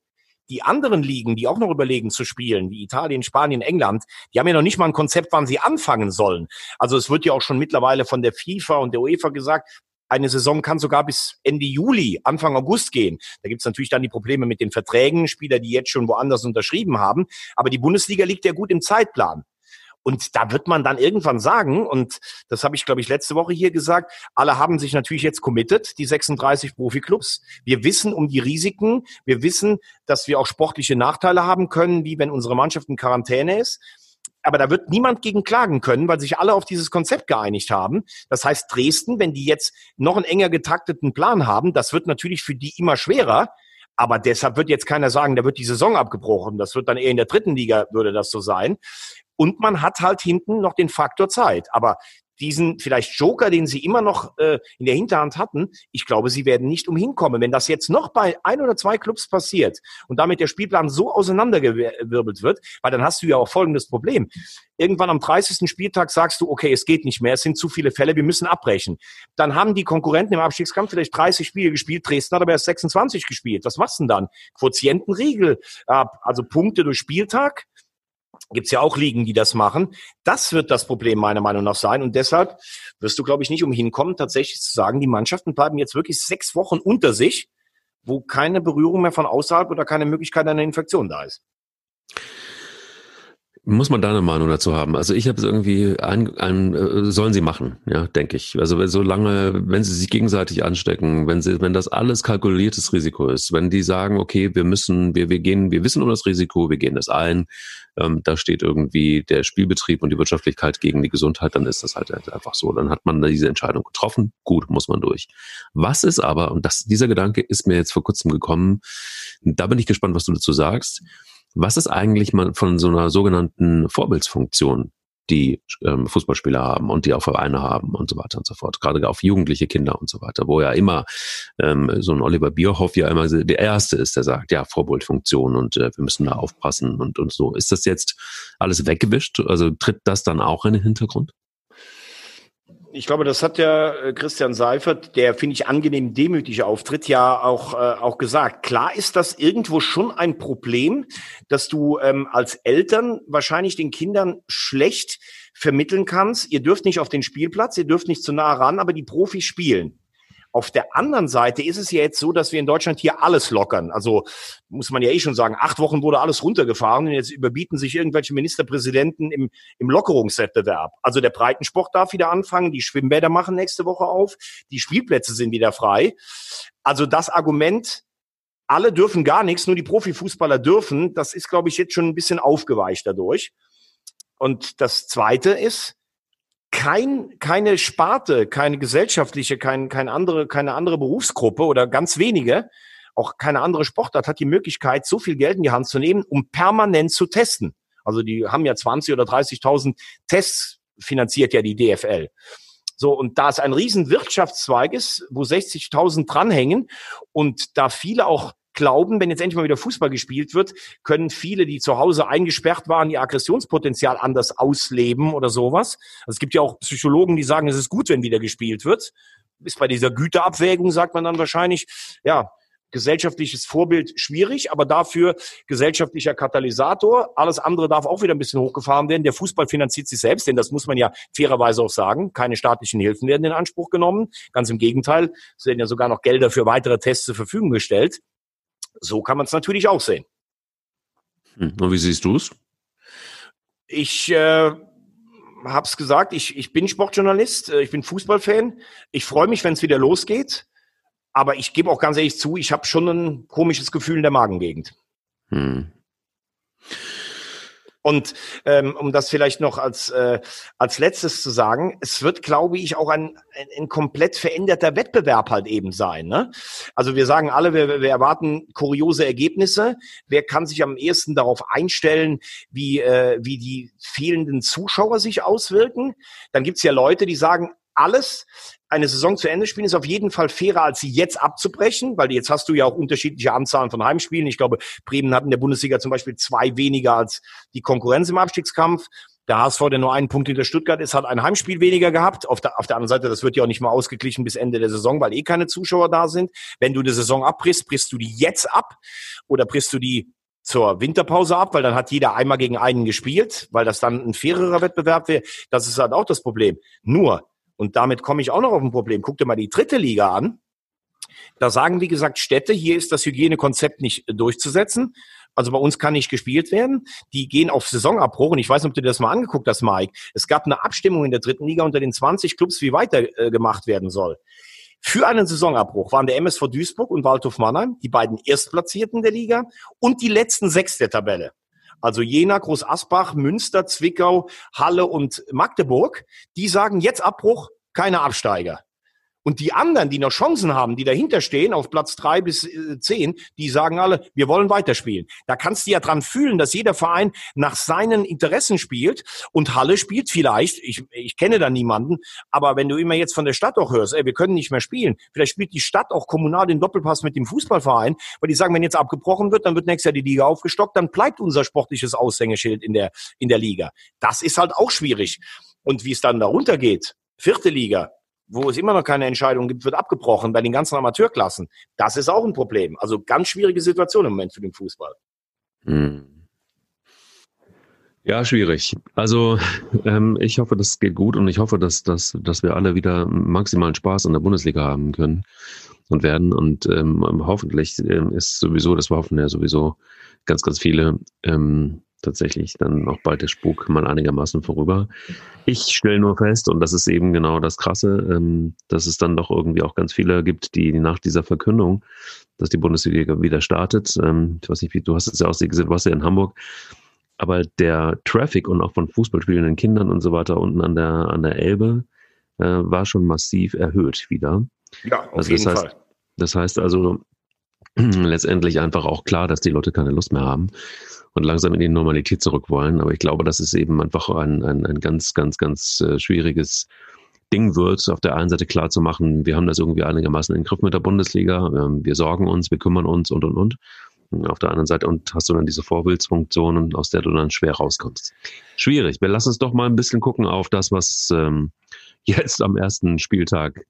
die anderen Ligen, die auch noch überlegen zu spielen, wie Italien, Spanien, England, die haben ja noch nicht mal ein Konzept, wann sie anfangen sollen. Also es wird ja auch schon mittlerweile von der FIFA und der UEFA gesagt, eine Saison kann sogar bis Ende Juli, Anfang August gehen. Da gibt's natürlich dann die Probleme mit den Verträgen, Spieler, die jetzt schon woanders unterschrieben haben. Aber die Bundesliga liegt ja gut im Zeitplan. Und da wird man dann irgendwann sagen, und das habe ich, glaube ich, letzte Woche hier gesagt, alle haben sich natürlich jetzt committed, die 36 Profiklubs. Wir wissen um die Risiken. Wir wissen, dass wir auch sportliche Nachteile haben können, wie wenn unsere Mannschaft in Quarantäne ist. Aber da wird niemand gegen klagen können, weil sich alle auf dieses Konzept geeinigt haben. Das heißt, Dresden, wenn die jetzt noch einen enger getakteten Plan haben, das wird natürlich für die immer schwerer. Aber deshalb wird jetzt keiner sagen, da wird die Saison abgebrochen. Das wird dann eher in der dritten Liga, würde das so sein. Und man hat halt hinten noch den Faktor Zeit. Aber diesen vielleicht Joker, den sie immer noch äh, in der Hinterhand hatten, ich glaube, sie werden nicht umhin kommen. Wenn das jetzt noch bei ein oder zwei Clubs passiert und damit der Spielplan so auseinandergewirbelt wird, weil dann hast du ja auch folgendes Problem. Irgendwann am 30. Spieltag sagst du, okay, es geht nicht mehr, es sind zu viele Fälle, wir müssen abbrechen. Dann haben die Konkurrenten im Abstiegskampf vielleicht 30 Spiele gespielt, Dresden hat aber erst 26 gespielt. Was machst du denn dann? Quotientenriegel, also Punkte durch Spieltag Gibt's ja auch Ligen, die das machen. Das wird das Problem meiner Meinung nach sein. Und deshalb wirst du, glaube ich, nicht umhin kommen, tatsächlich zu sagen, die Mannschaften bleiben jetzt wirklich sechs Wochen unter sich, wo keine Berührung mehr von außerhalb oder keine Möglichkeit einer Infektion da ist. Muss man deine Meinung dazu haben? Also ich habe es irgendwie ein, ein, äh, sollen sie machen, ja, denke ich. Also solange, wenn sie sich gegenseitig anstecken, wenn sie, wenn das alles kalkuliertes Risiko ist, wenn die sagen, okay, wir müssen, wir, wir gehen, wir wissen um das Risiko, wir gehen das ein, ähm, da steht irgendwie der Spielbetrieb und die Wirtschaftlichkeit gegen die Gesundheit, dann ist das halt einfach so. Dann hat man diese Entscheidung getroffen, gut, muss man durch. Was ist aber, und das, dieser Gedanke ist mir jetzt vor kurzem gekommen, da bin ich gespannt, was du dazu sagst was ist eigentlich mal von so einer sogenannten Vorbildsfunktion, die ähm, Fußballspieler haben und die auch Vereine haben und so weiter und so fort. Gerade auf jugendliche Kinder und so weiter, wo ja immer ähm, so ein Oliver Bierhoff ja immer der Erste ist, der sagt, ja, Vorbildfunktion und äh, wir müssen da aufpassen und, und so. Ist das jetzt alles weggewischt? Also tritt das dann auch in den Hintergrund? Ich glaube, das hat ja äh, Christian Seifert, der finde ich angenehm demütig auftritt, ja auch äh, auch gesagt. Klar ist das irgendwo schon ein Problem, dass du ähm, als Eltern wahrscheinlich den Kindern schlecht vermitteln kannst. Ihr dürft nicht auf den Spielplatz, ihr dürft nicht zu nah ran, aber die Profis spielen. Auf der anderen Seite ist es ja jetzt so, dass wir in Deutschland hier alles lockern. Also muss man ja eh schon sagen, acht Wochen wurde alles runtergefahren und jetzt überbieten sich irgendwelche Ministerpräsidenten im, im Lockerungswettbewerb. Also der Breitensport darf wieder anfangen, die Schwimmbäder machen nächste Woche auf, die Spielplätze sind wieder frei. Also das Argument, alle dürfen gar nichts, nur die Profifußballer dürfen, das ist, glaube ich, jetzt schon ein bisschen aufgeweicht dadurch. Und das Zweite ist, kein, keine Sparte, keine gesellschaftliche, kein, keine andere, keine andere Berufsgruppe oder ganz wenige, auch keine andere Sportart hat die Möglichkeit, so viel Geld in die Hand zu nehmen, um permanent zu testen. Also die haben ja 20 oder 30.000 Tests finanziert ja die DFL. So, und da es ein riesen Wirtschaftszweig ist, wo 60.000 dranhängen und da viele auch glauben, wenn jetzt endlich mal wieder Fußball gespielt wird, können viele, die zu Hause eingesperrt waren, ihr Aggressionspotenzial anders ausleben oder sowas. Also es gibt ja auch Psychologen, die sagen, es ist gut, wenn wieder gespielt wird. Ist bei dieser Güterabwägung, sagt man dann wahrscheinlich, ja, gesellschaftliches Vorbild schwierig, aber dafür gesellschaftlicher Katalysator. Alles andere darf auch wieder ein bisschen hochgefahren werden. Der Fußball finanziert sich selbst, denn das muss man ja fairerweise auch sagen. Keine staatlichen Hilfen werden in Anspruch genommen. Ganz im Gegenteil, es werden ja sogar noch Gelder für weitere Tests zur Verfügung gestellt. So kann man es natürlich auch sehen. Hm, und wie siehst du es? Ich äh, habe es gesagt, ich, ich bin Sportjournalist, äh, ich bin Fußballfan. Ich freue mich, wenn es wieder losgeht. Aber ich gebe auch ganz ehrlich zu, ich habe schon ein komisches Gefühl in der Magengegend. Hm. Und ähm, um das vielleicht noch als, äh, als letztes zu sagen, es wird, glaube ich, auch ein, ein, ein komplett veränderter Wettbewerb halt eben sein. Ne? Also wir sagen alle, wir, wir erwarten kuriose Ergebnisse. Wer kann sich am ehesten darauf einstellen, wie, äh, wie die fehlenden Zuschauer sich auswirken? Dann gibt's ja Leute, die sagen, alles, eine Saison zu Ende spielen, ist auf jeden Fall fairer, als sie jetzt abzubrechen, weil jetzt hast du ja auch unterschiedliche Anzahlen von Heimspielen. Ich glaube, Bremen hat in der Bundesliga zum Beispiel zwei weniger als die Konkurrenz im Abstiegskampf. Der HSV, der nur einen Punkt hinter Stuttgart ist, hat ein Heimspiel weniger gehabt. Auf der, auf der anderen Seite, das wird ja auch nicht mal ausgeglichen bis Ende der Saison, weil eh keine Zuschauer da sind. Wenn du die Saison abbrichst, brichst du die jetzt ab oder brichst du die zur Winterpause ab, weil dann hat jeder einmal gegen einen gespielt, weil das dann ein fairerer Wettbewerb wäre. Das ist halt auch das Problem. Nur, und damit komme ich auch noch auf ein Problem. Guck dir mal die dritte Liga an. Da sagen, wie gesagt, Städte, hier ist das Hygienekonzept nicht durchzusetzen. Also bei uns kann nicht gespielt werden. Die gehen auf Saisonabbruch. Und ich weiß nicht, ob du dir das mal angeguckt hast, Mike. Es gab eine Abstimmung in der dritten Liga unter den 20 Clubs, wie weiter äh, gemacht werden soll. Für einen Saisonabbruch waren der MSV Duisburg und Waldhof Mannheim die beiden Erstplatzierten der Liga und die letzten sechs der Tabelle also Jena, Groß Asbach, Münster, Zwickau, Halle und Magdeburg, die sagen jetzt Abbruch, keine Absteiger. Und die anderen, die noch Chancen haben, die dahinter stehen, auf Platz drei bis äh, zehn, die sagen alle, wir wollen weiterspielen. Da kannst du ja dran fühlen, dass jeder Verein nach seinen Interessen spielt und Halle spielt vielleicht, ich, ich kenne da niemanden, aber wenn du immer jetzt von der Stadt auch hörst, ey, wir können nicht mehr spielen, vielleicht spielt die Stadt auch kommunal den Doppelpass mit dem Fußballverein, weil die sagen, wenn jetzt abgebrochen wird, dann wird nächstes Jahr die Liga aufgestockt, dann bleibt unser sportliches Aushängeschild in der, in der Liga. Das ist halt auch schwierig. Und wie es dann darunter geht, vierte Liga, wo es immer noch keine Entscheidung gibt, wird abgebrochen bei den ganzen Amateurklassen. Das ist auch ein Problem. Also ganz schwierige Situation im Moment für den Fußball. Hm. Ja, schwierig. Also <laughs> ähm, ich hoffe, das geht gut und ich hoffe, dass, dass, dass wir alle wieder maximalen Spaß an der Bundesliga haben können und werden. Und ähm, hoffentlich ähm, ist sowieso, das wir hoffen ja sowieso ganz, ganz viele, ähm, tatsächlich dann auch bald der Spuk mal einigermaßen vorüber. Ich stelle nur fest, und das ist eben genau das Krasse, ähm, dass es dann doch irgendwie auch ganz viele gibt, die nach dieser Verkündung, dass die Bundesliga wieder startet, ähm, ich weiß nicht, wie du hast es ja auch gesehen, du warst ja in Hamburg, aber der Traffic und auch von Fußballspielenden Kindern und so weiter unten an der, an der Elbe äh, war schon massiv erhöht wieder. Ja, auf also jeden heißt, Fall. Das heißt also <clears throat> letztendlich einfach auch klar, dass die Leute keine Lust mehr haben und langsam in die Normalität zurück wollen. Aber ich glaube, dass es eben einfach ein, ein, ein ganz, ganz, ganz äh, schwieriges Ding wird, auf der einen Seite klar zu machen, wir haben das irgendwie einigermaßen in den Griff mit der Bundesliga, ähm, wir sorgen uns, wir kümmern uns und, und, und. Auf der anderen Seite und hast du dann diese Vorbildsfunktionen, aus der du dann schwer rauskommst. Schwierig. Wir lassen uns doch mal ein bisschen gucken auf das, was ähm, <laughs> jetzt am ersten Spieltag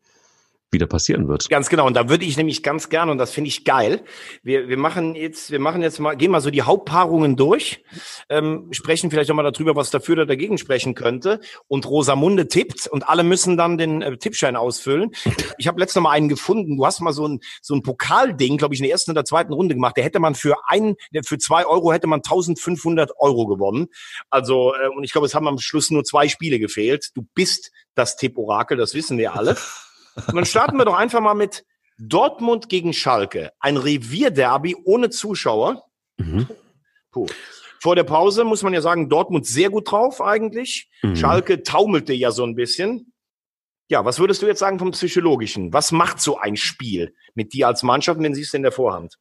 wieder passieren wird. Ganz genau. Und da würde ich nämlich ganz gerne, und das finde ich geil, wir, wir machen jetzt, wir machen jetzt mal, gehen mal so die Hauptpaarungen durch, ähm, sprechen vielleicht auch mal darüber, was dafür oder dagegen sprechen könnte. Und Rosamunde tippt und alle müssen dann den äh, Tippschein ausfüllen. <laughs> Ich habe letztes Mal einen gefunden. Du hast mal so ein, so ein Pokalding, glaube ich, in der ersten oder zweiten Runde gemacht. Der hätte man für ein, für zwei Euro hätte man 1500 Euro gewonnen. Also, äh, und ich glaube, es haben am Schluss nur zwei Spiele gefehlt. Du bist das Tipp-Orakel, das wissen wir alle. <laughs> Und dann starten wir doch einfach mal mit Dortmund gegen Schalke. Ein Revierderby ohne Zuschauer. Mhm. Puh. Vor der Pause muss man ja sagen, Dortmund sehr gut drauf eigentlich. Mhm. Schalke taumelte ja so ein bisschen. Ja, was würdest du jetzt sagen vom Psychologischen? Was macht so ein Spiel mit dir als Mannschaft, wenn siehst du in der Vorhand?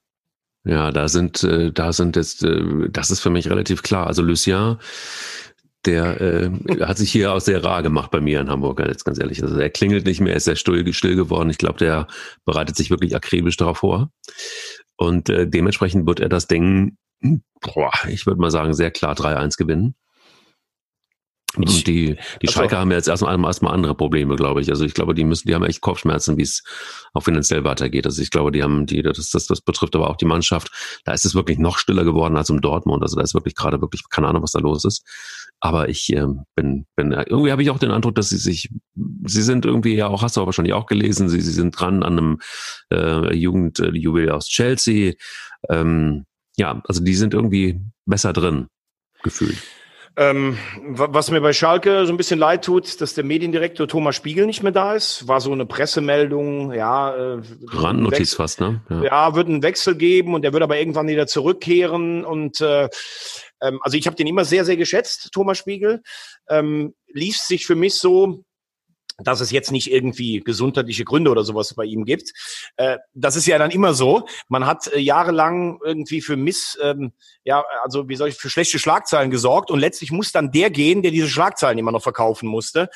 Ja, da sind, äh, da sind jetzt, äh, das ist für mich relativ klar. Also Lucien der äh, hat sich hier auch sehr rar gemacht bei mir in Hamburg, jetzt ganz ehrlich. Also er klingelt nicht mehr, ist sehr still, still geworden. Ich glaube, der bereitet sich wirklich akribisch darauf vor. Und äh, dementsprechend wird er das Ding, boah, ich würde mal sagen, sehr klar 3-1 gewinnen. Und die, die also, Schalke haben ja jetzt erstmal, erstmal andere Probleme, glaube ich. Also ich glaube, die müssen, die haben echt Kopfschmerzen, wie es auch finanziell weitergeht. Also ich glaube, die haben, die, das, das, das betrifft aber auch die Mannschaft. Da ist es wirklich noch stiller geworden als im Dortmund. Also da ist wirklich gerade wirklich keine Ahnung, was da los ist. Aber ich äh, bin, bin, irgendwie habe ich auch den Eindruck, dass sie sich, sie sind irgendwie ja auch, hast du aber wahrscheinlich auch gelesen, sie, sie sind dran an einem äh, Jugendjubiläum aus Chelsea. Ähm, ja, also die sind irgendwie besser drin, gefühlt. Ähm, was mir bei Schalke so ein bisschen leid tut, dass der Mediendirektor Thomas Spiegel nicht mehr da ist. War so eine Pressemeldung, ja. Äh, Randnotiz fast, ne? Ja. ja, wird einen Wechsel geben und der wird aber irgendwann wieder zurückkehren. Und äh, ähm, also ich habe den immer sehr, sehr geschätzt, Thomas Spiegel. Ähm, lief sich für mich so, dass es jetzt nicht irgendwie gesundheitliche Gründe oder sowas bei ihm gibt. Äh, das ist ja dann immer so. Man hat äh, jahrelang irgendwie für Miss, ähm, ja, also wie soll ich, für schlechte Schlagzeilen gesorgt und letztlich muss dann der gehen, der diese Schlagzeilen immer noch verkaufen musste.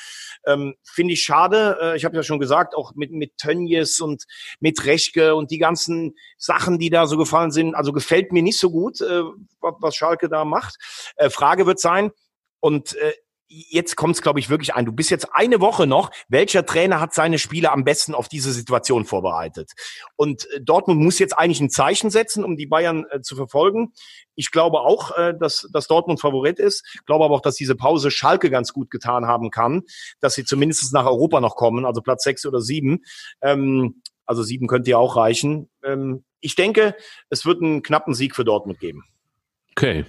Ähm, Finde ich schade. Äh, ich habe ja schon gesagt, auch mit, mit Tönjes und mit Rechke und die ganzen Sachen, die da so gefallen sind. Also gefällt mir nicht so gut, äh, was Schalke da macht. Äh, Frage wird sein, und äh, jetzt kommt es, glaube ich, wirklich ein. Du bist jetzt eine Woche noch. Welcher Trainer hat seine Spieler am besten auf diese Situation vorbereitet? Und äh, Dortmund muss jetzt eigentlich ein Zeichen setzen, um die Bayern äh, zu verfolgen. Ich glaube auch, äh, dass, dass Dortmund Favorit ist. Ich glaube aber auch, dass diese Pause Schalke ganz gut getan haben kann, dass sie zumindest nach Europa noch kommen, also Platz sechs oder sieben. Ähm, also sieben könnte ja auch reichen. Ähm, ich denke, es wird einen knappen Sieg für Dortmund geben. Okay,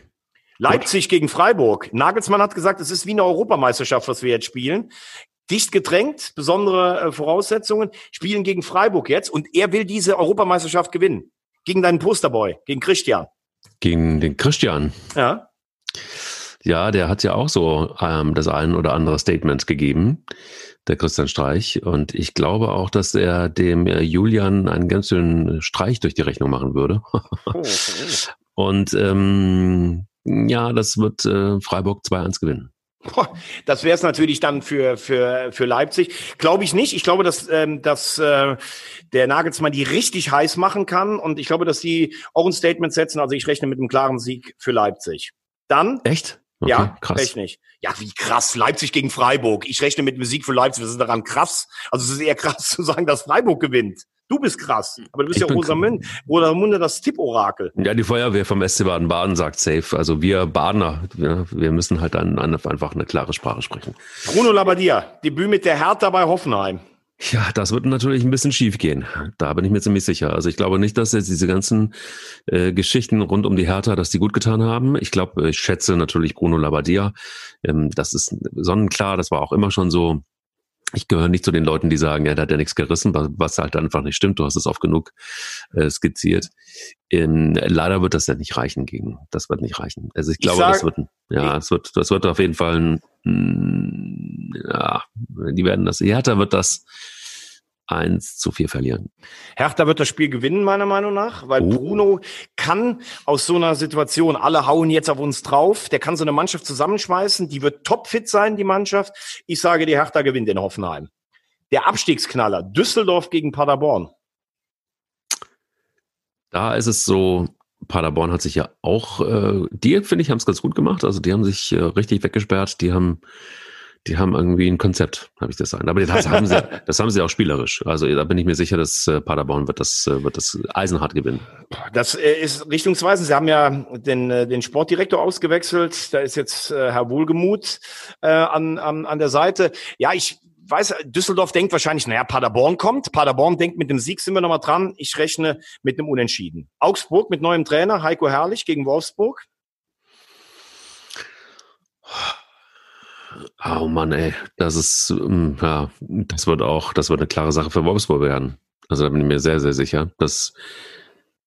Leipzig gegen Freiburg. Nagelsmann hat gesagt, es ist wie eine Europameisterschaft, was wir jetzt spielen. Dicht gedrängt, besondere äh, Voraussetzungen, spielen gegen Freiburg jetzt und er will diese Europameisterschaft gewinnen. Gegen deinen Posterboy, gegen Christian. Gegen den Christian. Ja. Ja, der hat ja auch so ähm, das ein oder andere Statement gegeben, der Christian Streich. Und ich glaube auch, dass er dem äh, Julian einen ganz schönen Streich durch die Rechnung machen würde. oh. <laughs> Und ähm, ja, das wird äh, Freiburg 2-1 gewinnen. Das wäre es natürlich dann für, für, für Leipzig. Glaube ich nicht. Ich glaube, dass, ähm, dass äh, der Nagelsmann die richtig heiß machen kann. Und ich glaube, dass die auch ein Statement setzen. Also ich rechne mit einem klaren Sieg für Leipzig. Dann. Echt? Okay, ja, krass. Echt nicht. Ja, wie krass. Leipzig gegen Freiburg. Ich rechne mit einem Sieg für Leipzig. Was ist daran krass? Also es ist eher krass <laughs> zu sagen, dass Freiburg gewinnt. Du bist krass, aber du bist ich ja Rosamunde, Rosamunde das Tipporakel. Ja, die Feuerwehr vom SC Baden-Baden sagt safe. Also wir Badener, wir, wir müssen halt dann einfach eine klare Sprache sprechen. Bruno Labbadia, Debüt mit der Hertha bei Hoffenheim. Ja, das wird natürlich ein bisschen schief gehen. Da bin ich mir ziemlich sicher. Also ich glaube nicht, dass jetzt diese ganzen äh, Geschichten rund um die Hertha, dass die gut getan haben. Ich glaube, ich schätze natürlich Bruno Labbadia. Ähm, das ist sonnenklar. Das war auch immer schon so ich gehöre nicht zu den Leuten, die sagen, ja, da hat ja nichts gerissen, was, was halt einfach nicht stimmt. Du hast es oft genug äh, skizziert. In, leider wird das ja nicht reichen gegen. Das wird nicht reichen. Also ich glaube, ich sag, das wird, ja, es wird, das wird auf jeden Fall ein, ja, die werden das, Hertha wird das 1 zu 4 verlieren. Hertha wird das Spiel gewinnen, meiner Meinung nach, weil oh. Bruno kann aus so einer Situation, alle hauen jetzt auf uns drauf, der kann so eine Mannschaft zusammenschmeißen, die wird topfit sein, die Mannschaft. Ich sage, die Hertha gewinnt in Hoffenheim. Der Abstiegsknaller, Düsseldorf gegen Paderborn. Da ist es so, Paderborn hat sich ja auch, äh, die, finde ich, haben es ganz gut gemacht. Also die haben sich äh, richtig weggesperrt, die haben die haben irgendwie ein Konzept, habe ich das sagen. Aber das haben sie, <laughs> das haben sie auch spielerisch. Also da bin ich mir sicher, dass äh, Paderborn wird das, äh, wird das eisenhart gewinnen. Das äh, ist richtungsweisend. Sie haben ja den, den Sportdirektor ausgewechselt. Da ist jetzt Herr Wohlgemuth äh, an, an, an der Seite. Ja, ich weiß, Düsseldorf denkt wahrscheinlich, naja, Paderborn kommt. Paderborn denkt, mit dem Sieg sind wir nochmal dran. Ich rechne mit einem Unentschieden. Augsburg mit neuem Trainer, Heiko Herrlich gegen Wolfsburg. Oh Mann, ey, das ist, ähm, ja, das wird auch, das wird eine klare Sache für Wolfsburg werden. Also da bin ich mir sehr, sehr sicher. dass,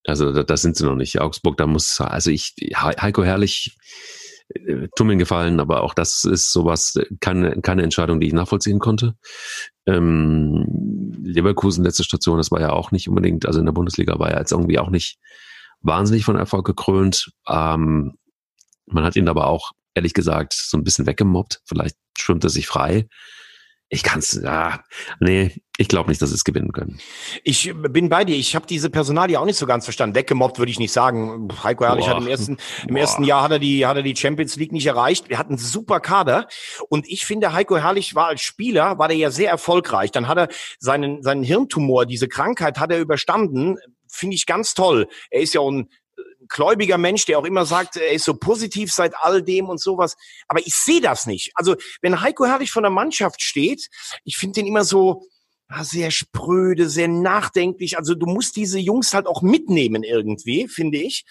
also da, das sind sie noch nicht. Augsburg, da muss, also ich, Heiko Herrlich, äh, mir gefallen, aber auch das ist sowas, keine, keine Entscheidung, die ich nachvollziehen konnte. Ähm, Leverkusen, letzte Station, das war ja auch nicht unbedingt, also in der Bundesliga war ja jetzt irgendwie auch nicht wahnsinnig von Erfolg gekrönt. Ähm, man hat ihn aber auch ehrlich gesagt so ein bisschen weggemobbt. Vielleicht schwimmt er sich frei. Ich kann's, ja, nee, ich glaube nicht, dass sie es gewinnen können. Ich bin bei dir. Ich habe diese Personalie auch nicht so ganz verstanden. Weggemobbt würde ich nicht sagen. Heiko Herrlich hat im ersten, im ersten Jahr hat er die, hat er die Champions League nicht erreicht. Er hat einen super Kader. Und ich finde, Heiko Herrlich war als Spieler, war der ja sehr erfolgreich. Dann hat er seinen, seinen Hirntumor, diese Krankheit hat er überstanden. Finde ich ganz toll. Er ist ja ein gläubiger Mensch, der auch immer sagt, er ist so positiv seit all dem und sowas. Aber ich sehe das nicht. Also wenn Heiko Herrlich von der Mannschaft steht, ich finde den immer so sehr spröde, sehr nachdenklich. Also du musst diese Jungs halt auch mitnehmen irgendwie, finde ich.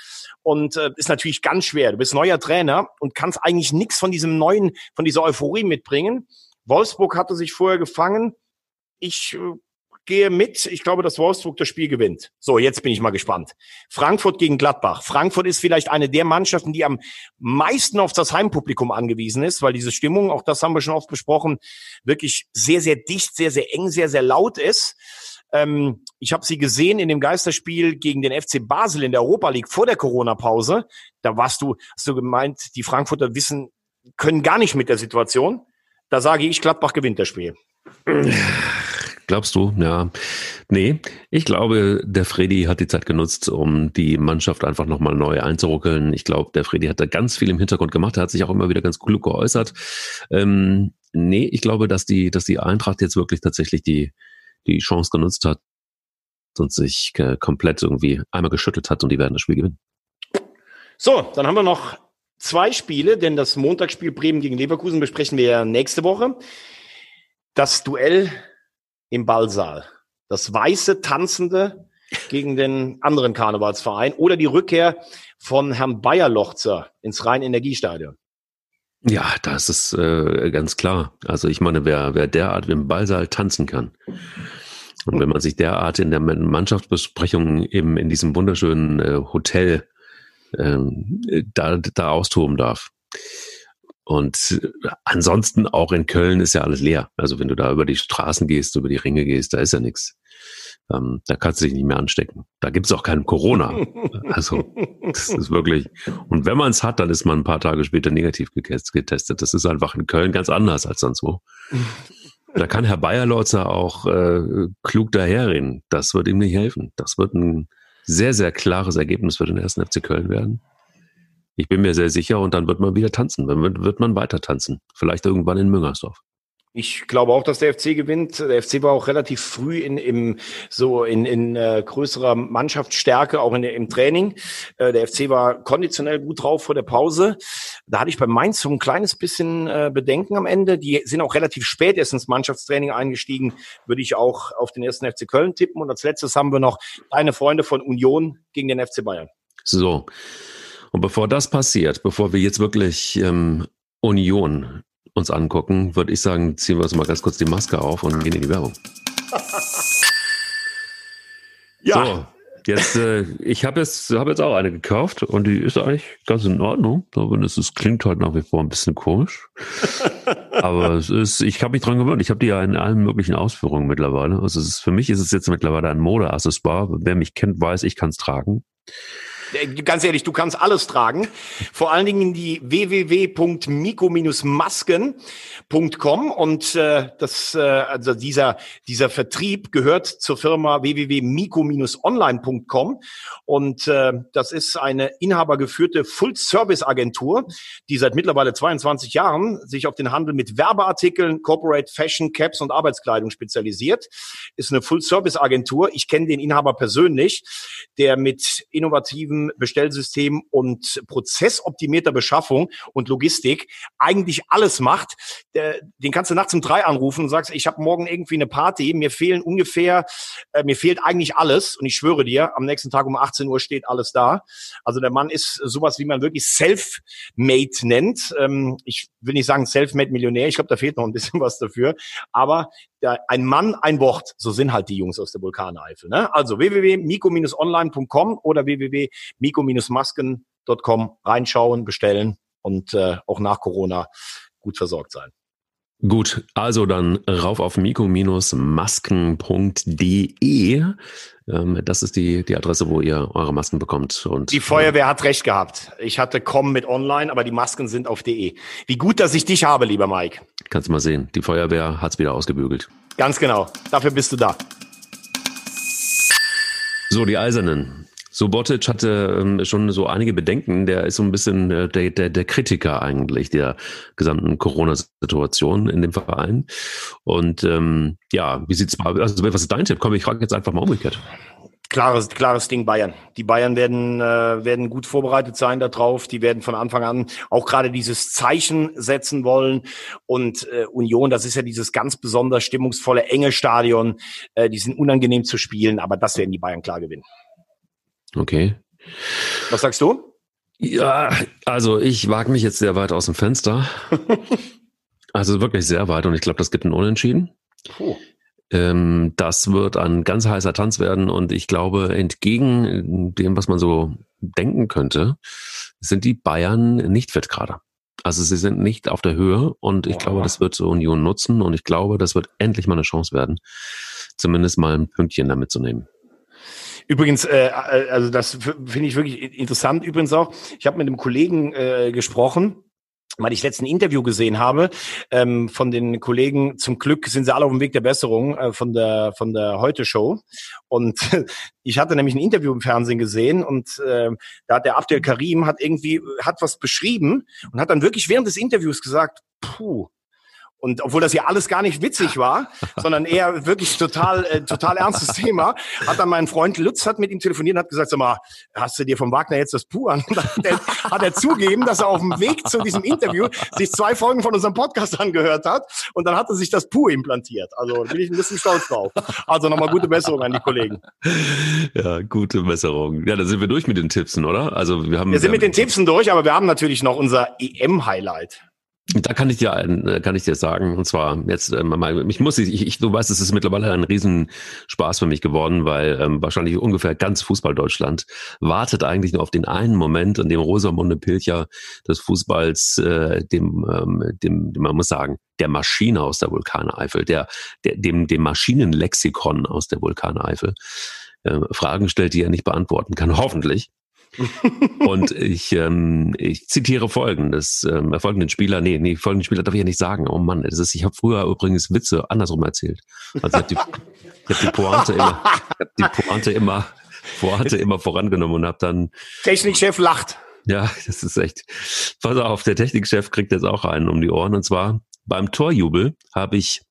Und äh, ist natürlich ganz schwer. Du bist neuer Trainer und kannst eigentlich nichts von diesem neuen, von dieser Euphorie mitbringen. Wolfsburg hatte sich vorher gefangen. Ich äh, gehe mit. Ich glaube, dass Wolfsburg das Spiel gewinnt. So, jetzt bin ich mal gespannt. Frankfurt gegen Gladbach. Frankfurt ist vielleicht eine der Mannschaften, die am meisten auf das Heimpublikum angewiesen ist, weil diese Stimmung, auch das haben wir schon oft besprochen, wirklich sehr, sehr dicht, sehr, sehr eng, sehr, sehr laut ist. Ähm, ich habe sie gesehen in dem Geisterspiel gegen den FC Basel in der Europa League vor der Corona-Pause. Da warst du, hast du gemeint, die Frankfurter wissen, können gar nicht mit der Situation. Da sage ich, Gladbach gewinnt das Spiel. <laughs> Glaubst du? Ja. Nee, ich glaube, der Freddy hat die Zeit genutzt, um die Mannschaft einfach nochmal neu einzuruckeln. Ich glaube, der Freddy hat da ganz viel im Hintergrund gemacht. Er hat sich auch immer wieder ganz klug geäußert. Ähm, nee, ich glaube, dass die, dass die Eintracht jetzt wirklich tatsächlich die, die Chance genutzt hat und sich äh, komplett irgendwie einmal geschüttelt hat und die werden das Spiel gewinnen. So, dann haben wir noch zwei Spiele, denn das Montagsspiel Bremen gegen Leverkusen besprechen wir nächste Woche. Das Duell im Ballsaal. Das weiße Tanzende gegen den anderen Karnevalsverein oder die Rückkehr von Herrn Bayerlochzer ins Rhein-Energiestadion. Ja, das ist äh, ganz klar. Also ich meine, wer, wer derart im Ballsaal tanzen kann und wenn man sich derart in der Mannschaftsbesprechung eben in diesem wunderschönen äh, Hotel ähm, da, da austoben darf, und ansonsten auch in Köln ist ja alles leer. Also wenn du da über die Straßen gehst, über die Ringe gehst, da ist ja nichts. Ähm, da kannst du dich nicht mehr anstecken. Da gibt's auch keinen Corona. <laughs> Also das ist wirklich. Und wenn man es hat, dann ist man ein paar Tage später negativ getestet. Das ist einfach in Köln ganz anders als sonst wo. Da kann Herr Bayerlotzer auch äh, klug daherreden. Das wird ihm nicht helfen. Das wird ein sehr, sehr klares Ergebnis für den ersten FC Köln werden. Ich bin mir sehr sicher und dann wird man wieder tanzen, dann wird, wird man weiter tanzen. Vielleicht irgendwann in Müngersdorf. Ich glaube auch, dass der FC gewinnt. Der FC war auch relativ früh in im so in, in äh, größerer Mannschaftsstärke, auch in, im Training. Äh, der FC war konditionell gut drauf vor der Pause. Da hatte ich bei Mainz so ein kleines bisschen äh, Bedenken am Ende. Die sind auch relativ spät erst ins Mannschaftstraining eingestiegen. Würde ich auch auf den ersten FC Köln tippen. Und als letztes haben wir noch deine Freunde von Union gegen den FC Bayern. So. Und bevor das passiert, bevor wir jetzt wirklich ähm, Union uns angucken, würde ich sagen, ziehen wir uns mal ganz kurz die Maske auf und gehen in die Werbung. <laughs> ja. So, jetzt, äh, ich habe jetzt, hab jetzt auch eine gekauft und die ist eigentlich ganz in Ordnung. Aber es, es klingt halt nach wie vor ein bisschen komisch. <laughs> Aber es ist, ich habe mich dran gewöhnt. Ich habe die ja in allen möglichen Ausführungen mittlerweile. Also es ist, für mich ist es jetzt mittlerweile ein Modeaccessoire. Wer mich kennt, weiß, ich kann es tragen. Äh, ganz ehrlich, du kannst alles tragen. Vor allen Dingen die www.miko-masken.com und äh, das äh, also dieser dieser Vertrieb gehört zur Firma www.miko-online.com und äh, das ist eine inhabergeführte Full-Service-Agentur, die seit mittlerweile 22 Jahren sich auf den Handel mit Werbeartikeln, Corporate Fashion, Caps und Arbeitskleidung spezialisiert. Ist eine Full-Service-Agentur. Ich kenne den Inhaber persönlich, der mit innovativen Bestellsystem und prozessoptimierter Beschaffung und Logistik eigentlich alles macht. Den kannst du nachts um drei anrufen und sagst, ich habe morgen irgendwie eine Party, mir fehlen ungefähr, äh, mir fehlt eigentlich alles und ich schwöre dir, am nächsten Tag um 18 Uhr steht alles da. Also der Mann ist sowas, wie man wirklich self-made nennt. Ähm, ich will nicht sagen self-made Millionär, ich glaube, da fehlt noch ein bisschen was dafür, aber ein Mann, ein Wort, so sind halt die Jungs aus der Vulkaneifel. Ne? Also www.miko-online.com oder www.miko-masken.com reinschauen, bestellen und äh, auch nach Corona gut versorgt sein. Gut, also dann rauf auf miko-masken.de. Ähm, das ist die, die Adresse, wo ihr eure Masken bekommt. Und die Feuerwehr hat recht gehabt. Ich hatte kommen mit online, aber die Masken sind auf de. Wie gut, dass ich dich habe, lieber Mike. Kannst du mal sehen. Die Feuerwehr hat's wieder ausgebügelt. Ganz genau. Dafür bist du da. So, die Eisernen. Subotic hatte ähm, schon so einige Bedenken. Der ist so ein bisschen äh, der, der, der Kritiker eigentlich der gesamten Corona-Situation in dem Verein. Und ähm, ja, wie sieht's mal? Also was ist dein Tipp? Komm, ich frage jetzt einfach mal umgekehrt. Klares, klares Ding Bayern. Die Bayern werden, äh, werden gut vorbereitet sein darauf. Die werden von Anfang an auch gerade dieses Zeichen setzen wollen. Und äh, Union, das ist ja dieses ganz besonders stimmungsvolle, enge Stadion. Äh, die sind unangenehm zu spielen, aber das werden die Bayern klar gewinnen. Okay. Was sagst du? Ja, also ich wage mich jetzt sehr weit aus dem Fenster. <laughs> also wirklich sehr weit und ich glaube, das gibt ein Unentschieden. Puh. Ähm, das wird ein ganz heißer Tanz werden und ich glaube, entgegen dem, was man so denken könnte, sind die Bayern nicht fit gerade. Also sie sind nicht auf der Höhe und ich ja. glaube, das wird zur Union nutzen und ich glaube, das wird endlich mal eine Chance werden, zumindest mal ein Pünktchen damit zu nehmen. Übrigens, äh, äh also das finde ich wirklich interessant. Übrigens auch, ich habe mit einem Kollegen äh, gesprochen, weil ich letzten Interview gesehen habe ähm, von den Kollegen. Zum Glück sind sie alle auf dem Weg der Besserung äh, von der von der Heute Show. Und <laughs> ich hatte nämlich ein Interview im Fernsehen gesehen und äh, da hat der Abdel Karim hat irgendwie hat was beschrieben und hat dann wirklich während des Interviews gesagt, puh, und obwohl das ja alles gar nicht witzig war, <laughs> sondern eher wirklich total, äh, total ernstes Thema, hat dann mein Freund Lutz hat mit ihm telefoniert und hat gesagt, sag mal, hast du dir vom Wagner jetzt das Puh an? <laughs> Hat er, hat er zugeben, dass er auf dem Weg zu diesem Interview sich zwei Folgen von unserem Podcast angehört hat und dann hat er sich das Puh implantiert. Also bin ich ein bisschen stolz drauf. Also nochmal gute Besserung an die Kollegen. Ja, gute Besserung. Ja, da sind wir durch mit den Tippsen, oder? Also wir haben. Wir sind mit den Tippsen durch, aber wir haben natürlich noch unser EM-Highlight. Da kann ich dir äh, kann ich dir sagen, und zwar jetzt, äh, ich muss, ich, ich, du weißt, es ist mittlerweile ein Riesenspaß für mich geworden, weil ähm, wahrscheinlich ungefähr ganz Fußball-Deutschland wartet eigentlich nur auf den einen Moment, in dem Rosamunde Pilcher des Fußballs, äh, dem, ähm, dem, man muss sagen, der Maschine aus der Vulkaneifel, der, der dem, dem Maschinenlexikon aus der Vulkaneifel, äh, Fragen stellt, die er nicht beantworten kann, <laughs> hoffentlich und ich, ähm, ich zitiere folgendes, ähm, folgenden Spieler, nee, nee, folgenden Spieler darf ich ja nicht sagen. Oh Mann, das ist, ich habe früher übrigens Witze andersrum erzählt. Also ich habe die, ich hab die Pointe immer, ich hab die Pointe immer, Pointe immer vorangenommen und habe dann. Technikchef lacht. Ja, das ist echt. Pass auf, der Technikchef kriegt jetzt auch einen um die Ohren. Und zwar beim Torjubel habe ich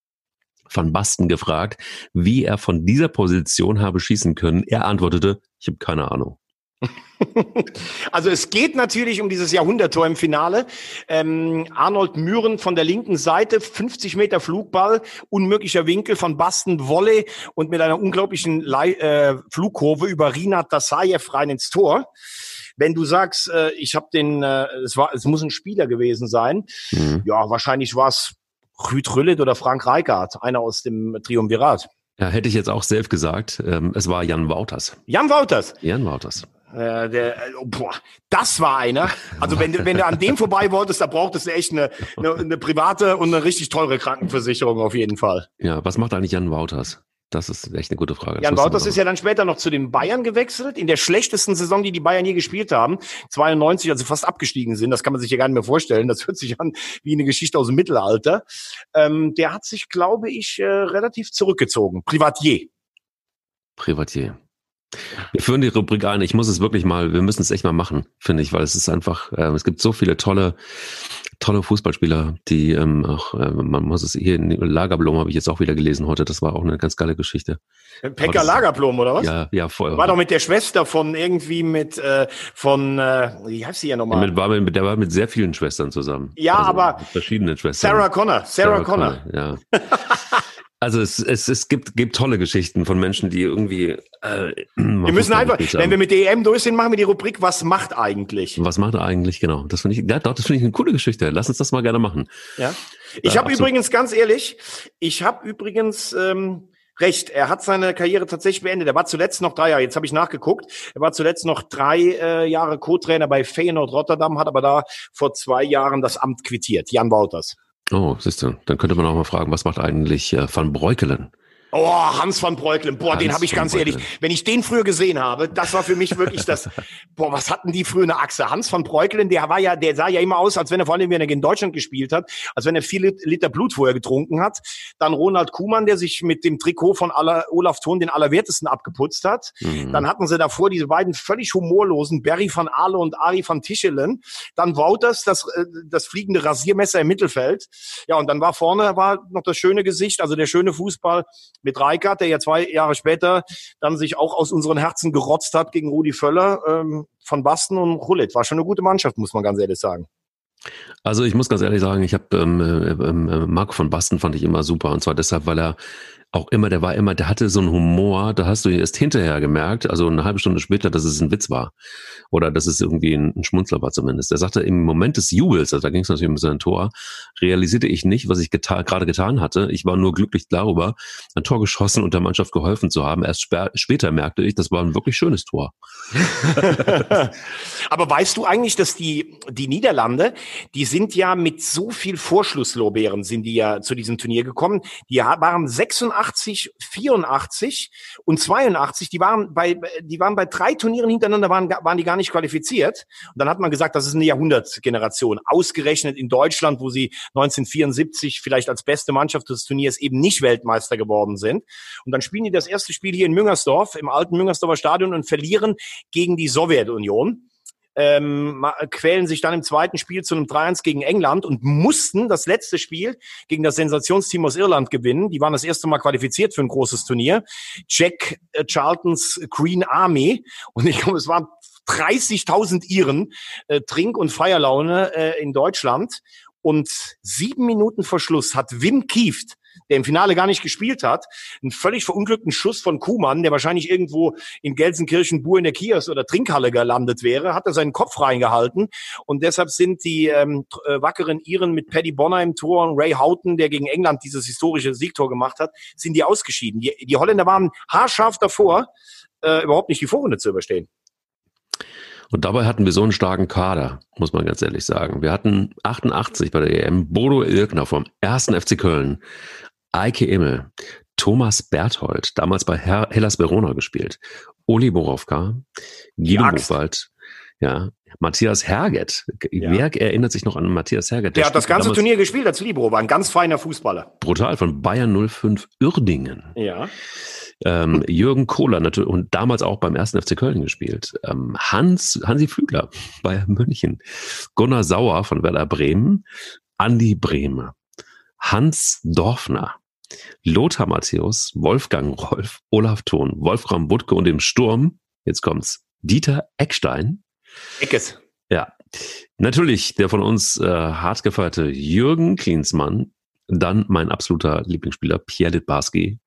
von Basten gefragt, wie er von dieser Position habe schießen können. Er antwortete, ich habe keine Ahnung. Also es geht natürlich um dieses Jahrhunderttor im Finale. Ähm, Arnold Mühren von der linken Seite, 50 Meter Flugball, unmöglicher Winkel von Basten Wolle und mit einer unglaublichen Le äh, Flugkurve über Rinat Dasayev rein ins Tor. Wenn du sagst, äh, ich habe den, äh, es war, es muss ein Spieler gewesen sein, mhm. ja, wahrscheinlich war es Rüd Rüllet oder Frank Reichardt, einer aus dem Triumvirat. Ja, hätte ich jetzt auch selbst gesagt. Ähm, es war Jan Wouters. Jan Wouters. Jan Wouters. Äh, der, oh, boah, das war einer. Also wenn du, wenn du an dem vorbei wolltest, da brauchtest du echt eine, eine, eine private und eine richtig teure Krankenversicherung auf jeden Fall. Ja, was macht eigentlich Jan Wouters? Das ist echt eine gute Frage. Jan Wouters ist ja dann später noch zu den Bayern gewechselt, in der schlechtesten Saison, die die Bayern je gespielt haben. 92, also fast abgestiegen sind. Das kann man sich ja gar nicht mehr vorstellen. Das hört sich an wie eine Geschichte aus dem Mittelalter. Ähm, der hat sich, glaube ich, äh, relativ zurückgezogen. Privatier. Privatier. Wir führen die Rubrik ein. Ich muss es wirklich mal, wir müssen es echt mal machen, finde ich, weil es ist einfach, äh, es gibt so viele tolle, tolle Fußballspieler, die ähm, auch, äh, man muss es hier Lagerblom habe ich jetzt auch wieder gelesen heute. Das war auch eine ganz geile Geschichte. Pekka Lagerblom oder was? Ja, ja, voll. War doch mit der Schwester von irgendwie mit äh, von, äh, wie heißt sie ja nochmal? Mit, war mit, der war mit sehr vielen Schwestern zusammen. Ja, also aber verschiedenen Schwestern. Sarah Connor, Sarah, Sarah Connor. Connor ja. <laughs> Also es, es, es gibt, gibt tolle Geschichten von Menschen, die irgendwie. Äh, <clears throat> wir müssen einfach, wenn wir mit EM durch sind, machen wir die Rubrik Was macht eigentlich? Was macht eigentlich, genau. Das finde ich, ja, doch, das finde ich eine coole Geschichte. Lass uns das mal gerne machen. Ja. Ich äh, habe übrigens, ganz ehrlich, ich habe übrigens ähm, recht. Er hat seine Karriere tatsächlich beendet. Er war zuletzt noch drei Jahre, jetzt habe ich nachgeguckt, er war zuletzt noch drei äh, Jahre Co-Trainer bei Feyenoord Rotterdam, hat aber da vor zwei Jahren das Amt quittiert. Jan Wouters. Oh, siehst du, dann könnte man auch mal fragen, was macht eigentlich äh, Van Breukelen? Oh, Hans van Breukelen, boah, Hans den habe ich ganz ehrlich, wenn ich den früher gesehen habe, das war für mich wirklich das, <laughs> boah, was hatten die früher eine Achse? Hans van Breukelen, der war ja, der sah ja immer aus, als wenn er vor allem, wenn er in Deutschland gespielt hat, als wenn er viele Liter Blut vorher getrunken hat. Dann Ronald Kuhmann, der sich mit dem Trikot von aller, Olaf Thon den Allerwertesten abgeputzt hat. Mhm. Dann hatten sie davor diese beiden völlig humorlosen Barry van Aale und Ari van Tischelen. Dann Wouters, das, äh, das fliegende Rasiermesser im Mittelfeld. Ja, und dann war vorne war noch das schöne Gesicht, also der schöne Fußball mit Reikert, der ja zwei Jahre später dann sich auch aus unseren Herzen gerotzt hat gegen Rudi Völler, ähm, von Basten und Hullet. War schon eine gute Mannschaft, muss man ganz ehrlich sagen. Also ich muss ganz ehrlich sagen, ich habe ähm, äh, äh, Marco von Basten fand ich immer super und zwar deshalb, weil er auch immer, der war immer, der hatte so einen Humor, da hast du erst hinterher gemerkt, also eine halbe Stunde später, dass es ein Witz war. Oder dass es irgendwie ein, ein Schmunzler war zumindest. Er sagte, im Moment des Jubels, also da ging es natürlich um sein Tor, realisierte ich nicht, was ich geta gerade getan hatte. Ich war nur glücklich darüber, ein Tor geschossen und der Mannschaft geholfen zu haben. Erst später merkte ich, das war ein wirklich schönes Tor. <laughs> Aber weißt du eigentlich, dass die, die Niederlande, die sind ja mit so viel Vorschlusslorbeeren sind die ja zu diesem Turnier gekommen. Die waren 86, 84 und 82. Die waren bei, die waren bei drei Turnieren hintereinander waren, waren die gar nicht qualifiziert. Und dann hat man gesagt, das ist eine Jahrhundertgeneration. Ausgerechnet in Deutschland, wo sie 1974 vielleicht als beste Mannschaft des Turniers eben nicht Weltmeister geworden sind. Und dann spielen die das erste Spiel hier in Müngersdorf, im alten Müngersdorfer Stadion und verlieren gegen die Sowjetunion ähm, quälen sich dann im zweiten Spiel zu einem 3-1 gegen England und mussten das letzte Spiel gegen das Sensationsteam aus Irland gewinnen. Die waren das erste Mal qualifiziert für ein großes Turnier. Jack äh, Charltons Green Army. Und ich glaube, es waren 30.000 Iren äh, Trink- und Feierlaune äh, in Deutschland. Und sieben Minuten vor Schluss hat Wim Kieft der im Finale gar nicht gespielt hat, einen völlig verunglückten Schuss von Kuhmann, der wahrscheinlich irgendwo in Gelsenkirchen-Bur in der Kiosk oder Trinkhalle gelandet wäre, hat er seinen Kopf reingehalten und deshalb sind die ähm, äh, wackeren Iren mit Paddy Bonner im Tor und Ray Houghton, der gegen England dieses historische Siegtor gemacht hat, sind die ausgeschieden. Die, die Holländer waren haarscharf davor, äh, überhaupt nicht die Vorrunde zu überstehen. Und dabei hatten wir so einen starken Kader, muss man ganz ehrlich sagen. Wir hatten 88 bei der EM Bodo Ilkner vom ersten FC Köln, Eike Immel, Thomas Berthold, damals bei Her Hellas Verona gespielt, Uli Borowka, Guido Buchwald, ja, Matthias Herget. Ja. Wer erinnert sich noch an Matthias Herget? Der, der hat das ganze Turnier gespielt als Libero, war ein ganz feiner Fußballer. Brutal, von Bayern 05 Uerdingen. Ja. Ähm, Jürgen Kohler natürlich und damals auch beim ersten FC Köln gespielt. Ähm, Hans, Hansi Flügler bei München. Gunnar Sauer von Werder Bremen. Andi Brehme. Hans Dorfner. Lothar Matthäus, Wolfgang Rolf, Olaf Thon, Wolfram Wuttke und im Sturm, jetzt kommt's, Dieter Eckstein. Eckes. Ja. Natürlich der von uns äh, hart gefeierte Jürgen Klinsmann, dann mein absoluter Lieblingsspieler Pierre Litbarski,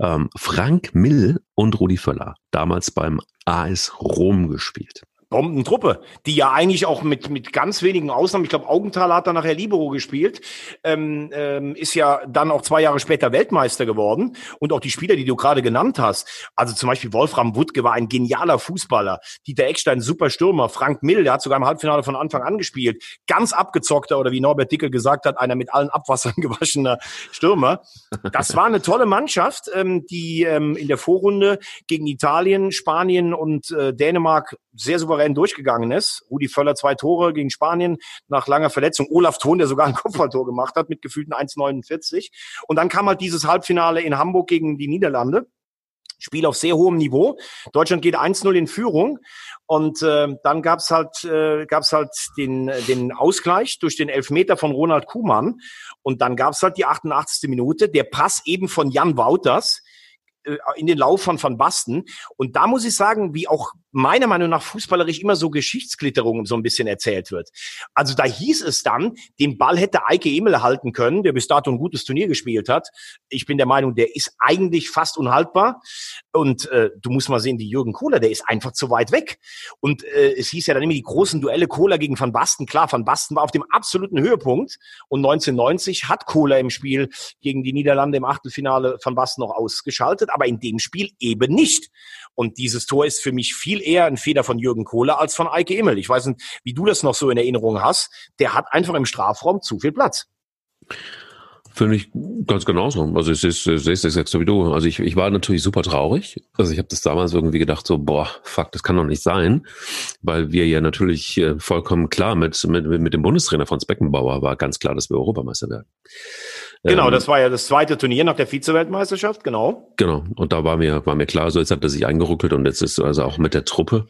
ähm, Frank Mill und Rudi Völler, damals beim AS Rom gespielt. Bombentruppe, die ja eigentlich auch mit, mit ganz wenigen Ausnahmen, ich glaube, Augenthaler hat dann nachher Libero gespielt, ähm, ähm, ist ja dann auch zwei Jahre später Weltmeister geworden. Und auch die Spieler, die du gerade genannt hast, also zum Beispiel Wolfram Wuttke war ein genialer Fußballer, Dieter Eckstein, super Stürmer, Frank Mill, der hat sogar im Halbfinale von Anfang an gespielt, ganz abgezockter oder wie Norbert Dickel gesagt hat, einer mit allen Abwassern <laughs> gewaschener Stürmer. Das war eine tolle Mannschaft, ähm, die ähm, in der Vorrunde gegen Italien, Spanien und äh, Dänemark sehr souverän durchgegangen ist. Rudi Völler zwei Tore gegen Spanien nach langer Verletzung. Olaf Thon, der sogar ein <laughs> Kopfballtor gemacht hat mit gefühlten 1,49. Und dann kam halt dieses Halbfinale in Hamburg gegen die Niederlande. Spiel auf sehr hohem Niveau. Deutschland geht 1-0 in Führung. Und äh, dann gab's halt, äh, gab's halt den, den Ausgleich durch den Elfmeter von Ronald Kuhmann. Und dann gab's halt die 88. Minute, der Pass eben von Jan Wouters äh, in den Lauf von Van Basten. Und da muss ich sagen, wie auch meiner Meinung nach fußballerisch immer so Geschichtsklitterung so ein bisschen erzählt wird. Also da hieß es dann, den Ball hätte Eike Emel halten können, der bis dato ein gutes Turnier gespielt hat. Ich bin der Meinung, der ist eigentlich fast unhaltbar. Und äh, du musst mal sehen, die Jürgen Kohler, der ist einfach zu weit weg. Und äh, es hieß ja dann immer die großen Duelle Kohler gegen Van Basten. Klar, Van Basten war auf dem absoluten Höhepunkt. Und 1990 hat Kohler im Spiel gegen die Niederlande im Achtelfinale Van Basten noch ausgeschaltet, aber in dem Spiel eben nicht. Und dieses Tor ist für mich viel eher ein Fehler von Jürgen Kohler als von Eike Immel. Ich weiß nicht, wie du das noch so in Erinnerung hast. Der hat einfach im Strafraum zu viel Platz. Finde ich ganz genauso. Also ich sehe es exakt so wie du. Also ich, ich war natürlich super traurig. Also ich habe das damals irgendwie gedacht, so, boah, fuck, das kann doch nicht sein. Weil wir ja natürlich äh, vollkommen klar mit, mit, mit dem Bundestrainer Franz Beckenbauer war ganz klar, dass wir Europameister werden. Genau, ähm, das war ja das zweite Turnier nach der Vize-Weltmeisterschaft, genau. Genau, und da war mir, war mir klar, so jetzt hat er sich eingeruckelt und jetzt ist also auch mit der Truppe,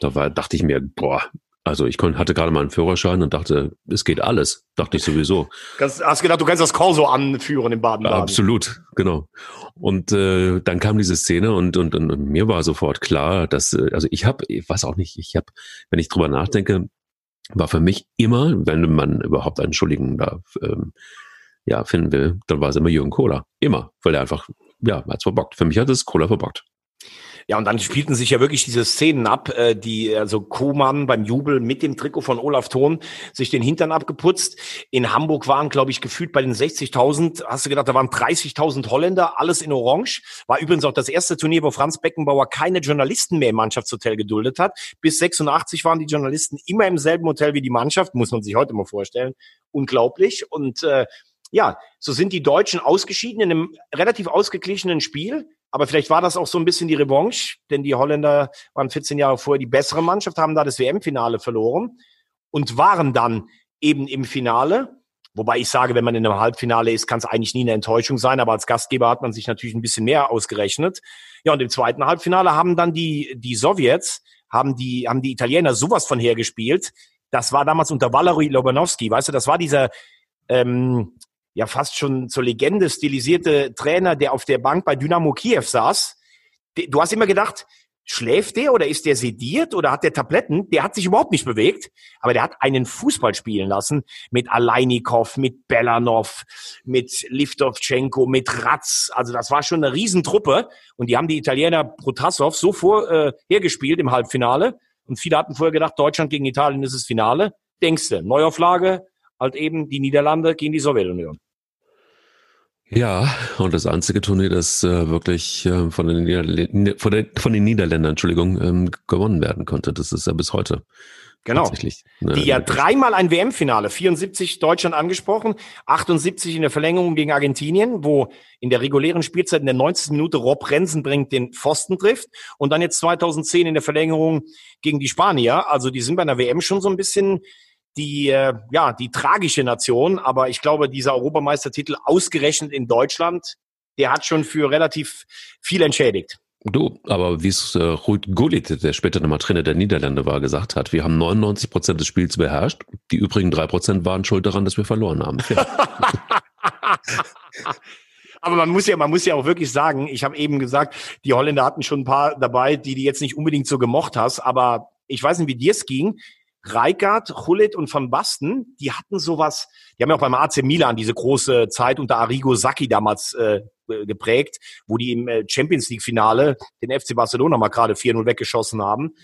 da war, dachte ich mir, boah, also ich hatte gerade mal einen Führerschein und dachte, es geht alles. Dachte ich sowieso. Hast gedacht, du kannst das Corso anführen in Baden-Baden. Absolut, genau. Und äh, dann kam diese Szene und, und, und, und mir war sofort klar, dass, äh, also ich habe, ich weiß auch nicht, ich habe, wenn ich drüber nachdenke, war für mich immer, wenn man überhaupt einen Schuldigen da ähm, ja, finden will, dann war es immer Jürgen Kohler. Immer, weil er einfach, ja, hat's verbockt. Für mich hat es Kohler verbockt. Ja, und dann spielten sich ja wirklich diese Szenen ab, äh, die also Koman beim Jubel mit dem Trikot von Olaf Thon sich den Hintern abgeputzt. In Hamburg waren, glaube ich, gefühlt bei den 60.000, hast du gedacht, da waren 30.000 Holländer, alles in Orange. War übrigens auch das erste Turnier, wo Franz Beckenbauer keine Journalisten mehr im Mannschaftshotel geduldet hat. Bis 86 waren die Journalisten immer im selben Hotel wie die Mannschaft, muss man sich heute mal vorstellen. Unglaublich. Und äh, ja, so sind die Deutschen ausgeschieden in einem relativ ausgeglichenen Spiel. Aber vielleicht war das auch so ein bisschen die Revanche, denn die Holländer waren 14 Jahre vorher die bessere Mannschaft, haben da das WM-Finale verloren und waren dann eben im Finale. Wobei ich sage, wenn man in einem Halbfinale ist, kann es eigentlich nie eine Enttäuschung sein. Aber als Gastgeber hat man sich natürlich ein bisschen mehr ausgerechnet. Ja, und im zweiten Halbfinale haben dann die, die Sowjets, haben die, haben die Italiener sowas von hergespielt. Das war damals unter Valery Lobanowski, weißt du, das war dieser, ähm, ja fast schon zur Legende stilisierte Trainer, der auf der Bank bei Dynamo Kiew saß. Du hast immer gedacht, schläft der oder ist der sediert oder hat der Tabletten? Der hat sich überhaupt nicht bewegt, aber der hat einen Fußball spielen lassen mit Alainikov, mit Belanov, mit Livtovchenko, mit Ratz. Also das war schon eine Riesentruppe und die haben die Italiener Protasov so vorhergespielt äh, im Halbfinale und viele hatten vorher gedacht, Deutschland gegen Italien ist das Finale. Denkste, Neuauflage, halt eben die Niederlande gegen die Sowjetunion. Ja, und das einzige Turnier, das äh, wirklich äh, von, den Niederl von, den, von den Niederländern, Entschuldigung, ähm, gewonnen werden konnte. Das ist ja bis heute. Genau. Tatsächlich. Ne, die ja dreimal ein WM-Finale, 74 Deutschland angesprochen, 78 in der Verlängerung gegen Argentinien, wo in der regulären Spielzeit in der 90. Minute Rob Rensenbrink den Pfosten trifft und dann jetzt 2010 in der Verlängerung gegen die Spanier. Also die sind bei einer WM schon so ein bisschen die, äh, ja, die tragische Nation. Aber ich glaube, dieser Europameistertitel ausgerechnet in Deutschland, der hat schon für relativ viel entschädigt. Du, aber wie es äh, Ruud Gullit, der später nochmal Trainer der Niederlande war, gesagt hat, wir haben 99 Prozent des Spiels beherrscht. Die übrigen drei Prozent waren schuld daran, dass wir verloren haben. Ja. <laughs> aber man muss ja, man muss ja auch wirklich sagen, ich habe eben gesagt, die Holländer hatten schon ein paar dabei, die die jetzt nicht unbedingt so gemocht hast, aber ich weiß nicht, wie dir es ging. Reikard, Hullit und Van Basten, die hatten sowas, die haben ja auch beim AC Milan diese große Zeit unter Arrigo Sacchi damals äh, geprägt, wo die im äh, Champions League Finale den FC Barcelona mal gerade 4-0 weggeschossen haben.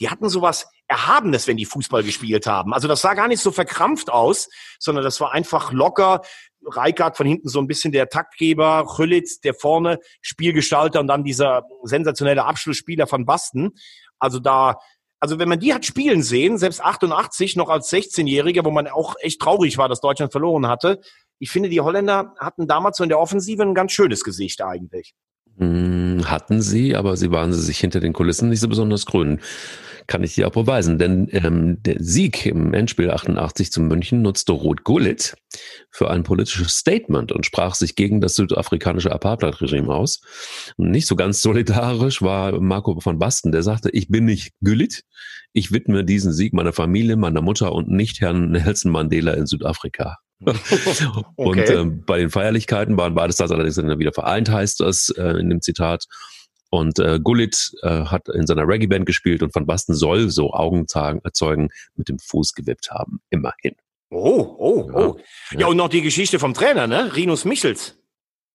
Die hatten sowas Erhabenes, wenn die Fußball gespielt haben. Also das sah gar nicht so verkrampft aus, sondern das war einfach locker. Reikard von hinten so ein bisschen der Taktgeber, Hüllit der vorne Spielgestalter und dann dieser sensationelle Abschlussspieler von Basten. Also da also wenn man die hat spielen sehen, selbst 88 noch als 16-Jähriger, wo man auch echt traurig war, dass Deutschland verloren hatte. Ich finde, die Holländer hatten damals so in der Offensive ein ganz schönes Gesicht eigentlich. Hm, hatten sie, aber sie waren sich hinter den Kulissen nicht so besonders grün kann ich dir auch beweisen. Denn ähm, der Sieg im Endspiel 88 zu München nutzte Ruth Gullit für ein politisches Statement und sprach sich gegen das südafrikanische Apartheid-Regime aus. Und nicht so ganz solidarisch war Marco von Basten, der sagte, ich bin nicht Gullit, ich widme diesen Sieg meiner Familie, meiner Mutter und nicht Herrn Nelson Mandela in Südafrika. <laughs> und okay. äh, bei den Feierlichkeiten waren beides das allerdings dann wieder vereint, heißt das äh, in dem Zitat. Und äh, Gullit äh, hat in seiner Reggae-Band gespielt und Van Basten soll so Augen erzeugen mit dem Fuß gewippt haben. Immerhin. Oh, oh, oh. Ja, ja und noch die Geschichte vom Trainer, ne? Rinus Michels,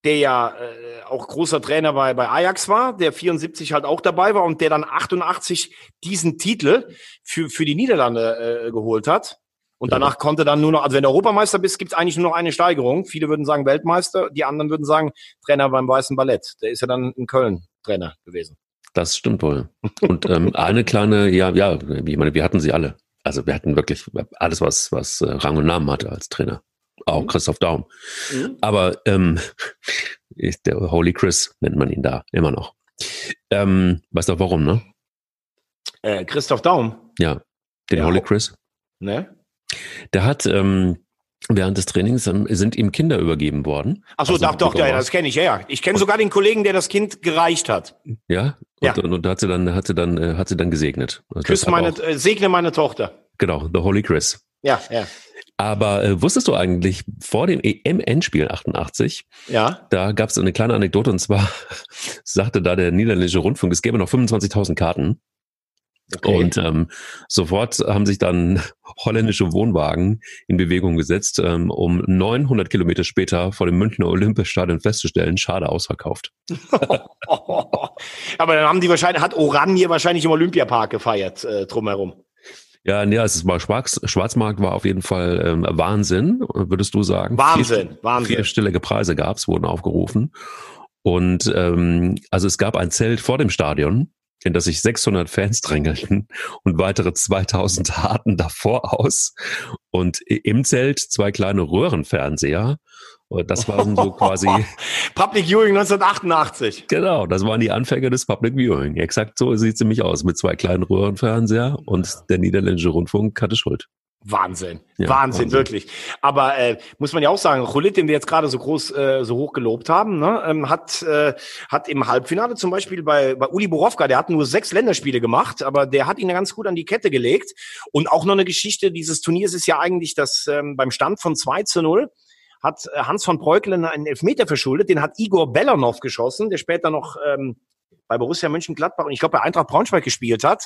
der ja äh, auch großer Trainer bei, bei Ajax war, der 74 halt auch dabei war und der dann 88 diesen Titel für, für die Niederlande äh, geholt hat. Und danach ja. konnte dann nur noch, also wenn du Europameister bist, gibt es eigentlich nur noch eine Steigerung. Viele würden sagen Weltmeister, die anderen würden sagen Trainer beim Weißen Ballett. Der ist ja dann in Köln Trainer gewesen. Das stimmt wohl. Und ähm, <laughs> eine kleine, ja, ja, ich meine, wir hatten sie alle. Also wir hatten wirklich alles, was, was äh, Rang und Namen hatte als Trainer. Auch Christoph Daum. Mhm. Aber ähm, der Holy Chris nennt man ihn da immer noch. Ähm, weißt du warum, ne? Äh, Christoph Daum. Ja, den ja. Holy Chris. Ne? Der hat ähm, während des Trainings ähm, sind ihm Kinder übergeben worden. Ach so, also, doch, doch, ja, das kenne ich, ja, ja. Ich kenne sogar den Kollegen, der das Kind gereicht hat. Ja, und, ja. und, und hat sie dann, hat sie dann, äh, hat sie dann gesegnet. Also Küss meine, auch, äh, segne meine Tochter. Genau, the Holy Chris. Ja, ja. Aber äh, wusstest du eigentlich vor dem EM-Endspiel 88, ja. da gab es eine kleine Anekdote und zwar <laughs> sagte da der niederländische Rundfunk, es gäbe noch 25.000 Karten. Okay. Und ähm, sofort haben sich dann <laughs> holländische Wohnwagen in Bewegung gesetzt, ähm, um 900 Kilometer später vor dem Münchner Olympiastadion festzustellen, schade ausverkauft. <laughs> Aber dann haben die wahrscheinlich, hat Oranje wahrscheinlich im Olympiapark gefeiert äh, drumherum. Ja, ja, es war Schwarz, Schwarzmarkt war auf jeden Fall ähm, Wahnsinn, würdest du sagen? Wahnsinn, vier, Wahnsinn. Vierstellige Preise gab's, wurden aufgerufen. Und ähm, also es gab ein Zelt vor dem Stadion, in das sich 600 Fans drängelten und weitere 2000 harten davor aus. Und im Zelt zwei kleine Röhrenfernseher. Das waren so quasi. <laughs> Public Viewing 1988. Genau, das waren die Anfänge des Public Viewing. Exakt so sieht es nämlich aus, mit zwei kleinen Röhrenfernseher und der niederländische Rundfunk hatte Schuld. Wahnsinn, ja, Wahnsinn, Wahnsinn, wirklich. Aber äh, muss man ja auch sagen, Cholit, den wir jetzt gerade so groß, äh, so hoch gelobt haben, ne, ähm, hat äh, hat im Halbfinale zum Beispiel bei bei Uli Borowka, der hat nur sechs Länderspiele gemacht, aber der hat ihn ganz gut an die Kette gelegt. Und auch noch eine Geschichte dieses Turniers ist ja eigentlich, dass ähm, beim Stand von 2 zu 0 hat äh, Hans von Breukelen einen Elfmeter verschuldet, den hat Igor Bellanov geschossen, der später noch ähm, bei Borussia Mönchengladbach und ich glaube bei Eintracht Braunschweig gespielt hat.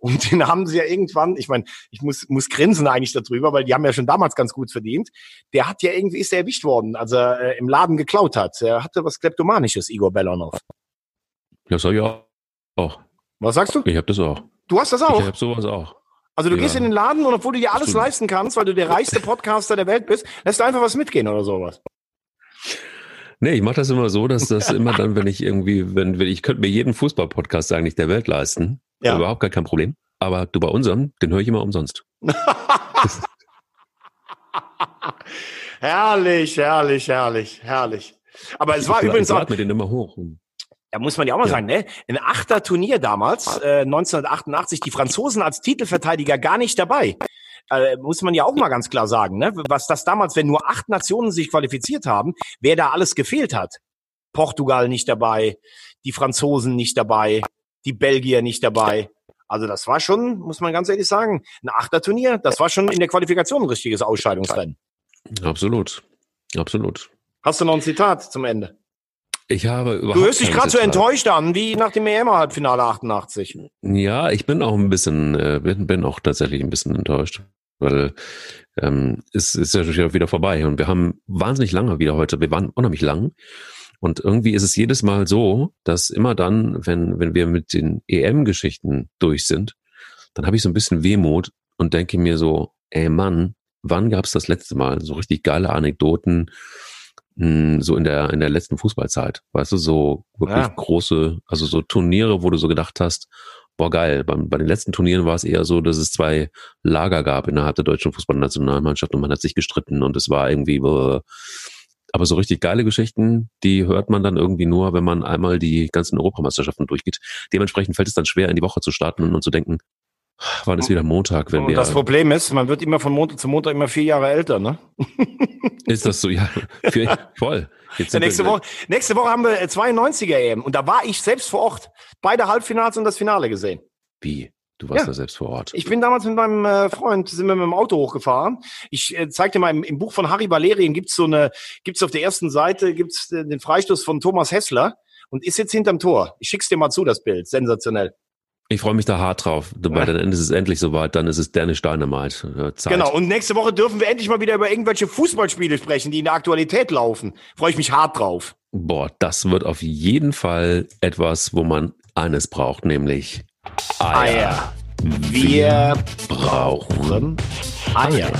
Und <laughs> den haben sie ja irgendwann, ich meine, ich muss, muss grinsen eigentlich darüber, weil die haben ja schon damals ganz gut verdient. Der hat ja irgendwie, ist er erwischt worden, als er äh, im Laden geklaut hat. Er hatte was Kleptomanisches, Igor Bellanov. Ja, sag ich auch. Was sagst du? Ich habe das auch. Du hast das auch? Ich habe sowas auch. Also du ja. gehst in den Laden und obwohl du dir alles leisten kannst, weil du der reichste Podcaster der Welt bist, lässt du einfach was mitgehen oder sowas. Nee, ich mache das immer so, dass das immer dann, wenn ich irgendwie, wenn, wenn ich könnte mir jeden Fußball-Podcast eigentlich der Welt leisten. Ja. Überhaupt gar kein Problem. Aber du bei unserem, den höre ich immer umsonst. <laughs> herrlich, herrlich, herrlich, herrlich. Aber es war ich übrigens auch. mir den immer hoch. Da muss man ja auch mal ja. sagen, ne? Ein achter Turnier damals, äh, 1988, die Franzosen als Titelverteidiger gar nicht dabei äh, muss man ja auch mal ganz klar sagen, ne? was das damals, wenn nur acht Nationen sich qualifiziert haben, wer da alles gefehlt hat. Portugal nicht dabei, die Franzosen nicht dabei, die Belgier nicht dabei. Also das war schon, muss man ganz ehrlich sagen, ein Achterturnier. Das war schon in der Qualifikation ein richtiges Ausscheidungsrennen. Absolut, absolut. Hast du noch ein Zitat zum Ende? Ich habe überhaupt Du hörst dich gerade so enttäuscht an, wie nach dem EM-Halbfinale 88. Ja, ich bin auch ein bisschen, äh, bin, bin auch tatsächlich ein bisschen enttäuscht, weil ähm, es ist ja schon wieder vorbei und wir haben wahnsinnig lange wieder heute, wir waren unheimlich lang und irgendwie ist es jedes Mal so, dass immer dann, wenn, wenn wir mit den EM-Geschichten durch sind, dann habe ich so ein bisschen Wehmut und denke mir so, ey Mann, wann gab es das letzte Mal so richtig geile Anekdoten, so in der, in der letzten Fußballzeit. Weißt du, so wirklich ja. große, also so Turniere, wo du so gedacht hast, boah, geil. Bei, bei den letzten Turnieren war es eher so, dass es zwei Lager gab innerhalb der deutschen Fußballnationalmannschaft und man hat sich gestritten und es war irgendwie, aber so richtig geile Geschichten, die hört man dann irgendwie nur, wenn man einmal die ganzen Europameisterschaften durchgeht. Dementsprechend fällt es dann schwer, in die Woche zu starten und zu denken, Wann ist wieder Montag, wenn wir. Das Problem ist, man wird immer von Montag zu Montag immer vier Jahre älter, ne? <laughs> Ist das so? Ja, voll. Ja, nächste, Woche, nächste Woche haben wir 92er EM und da war ich selbst vor Ort. Beide Halbfinals und das Finale gesehen. Wie? Du warst ja. da selbst vor Ort. Ich bin damals mit meinem äh, Freund, sind wir mit dem Auto hochgefahren. Ich äh, zeig dir mal, im, im Buch von Harry Valerien gibt's so eine, gibt's auf der ersten Seite, gibt's äh, den Freistoß von Thomas Hessler und ist jetzt hinterm Tor. Ich schick's dir mal zu, das Bild. Sensationell. Ich freue mich da hart drauf. Weil dann ist es endlich soweit, dann ist es Danish Dynamite. Zeit. Genau, und nächste Woche dürfen wir endlich mal wieder über irgendwelche Fußballspiele sprechen, die in der Aktualität laufen. Freue ich mich hart drauf. Boah, das wird auf jeden Fall etwas, wo man eines braucht, nämlich Eier. Eier. Wir brauchen Eier.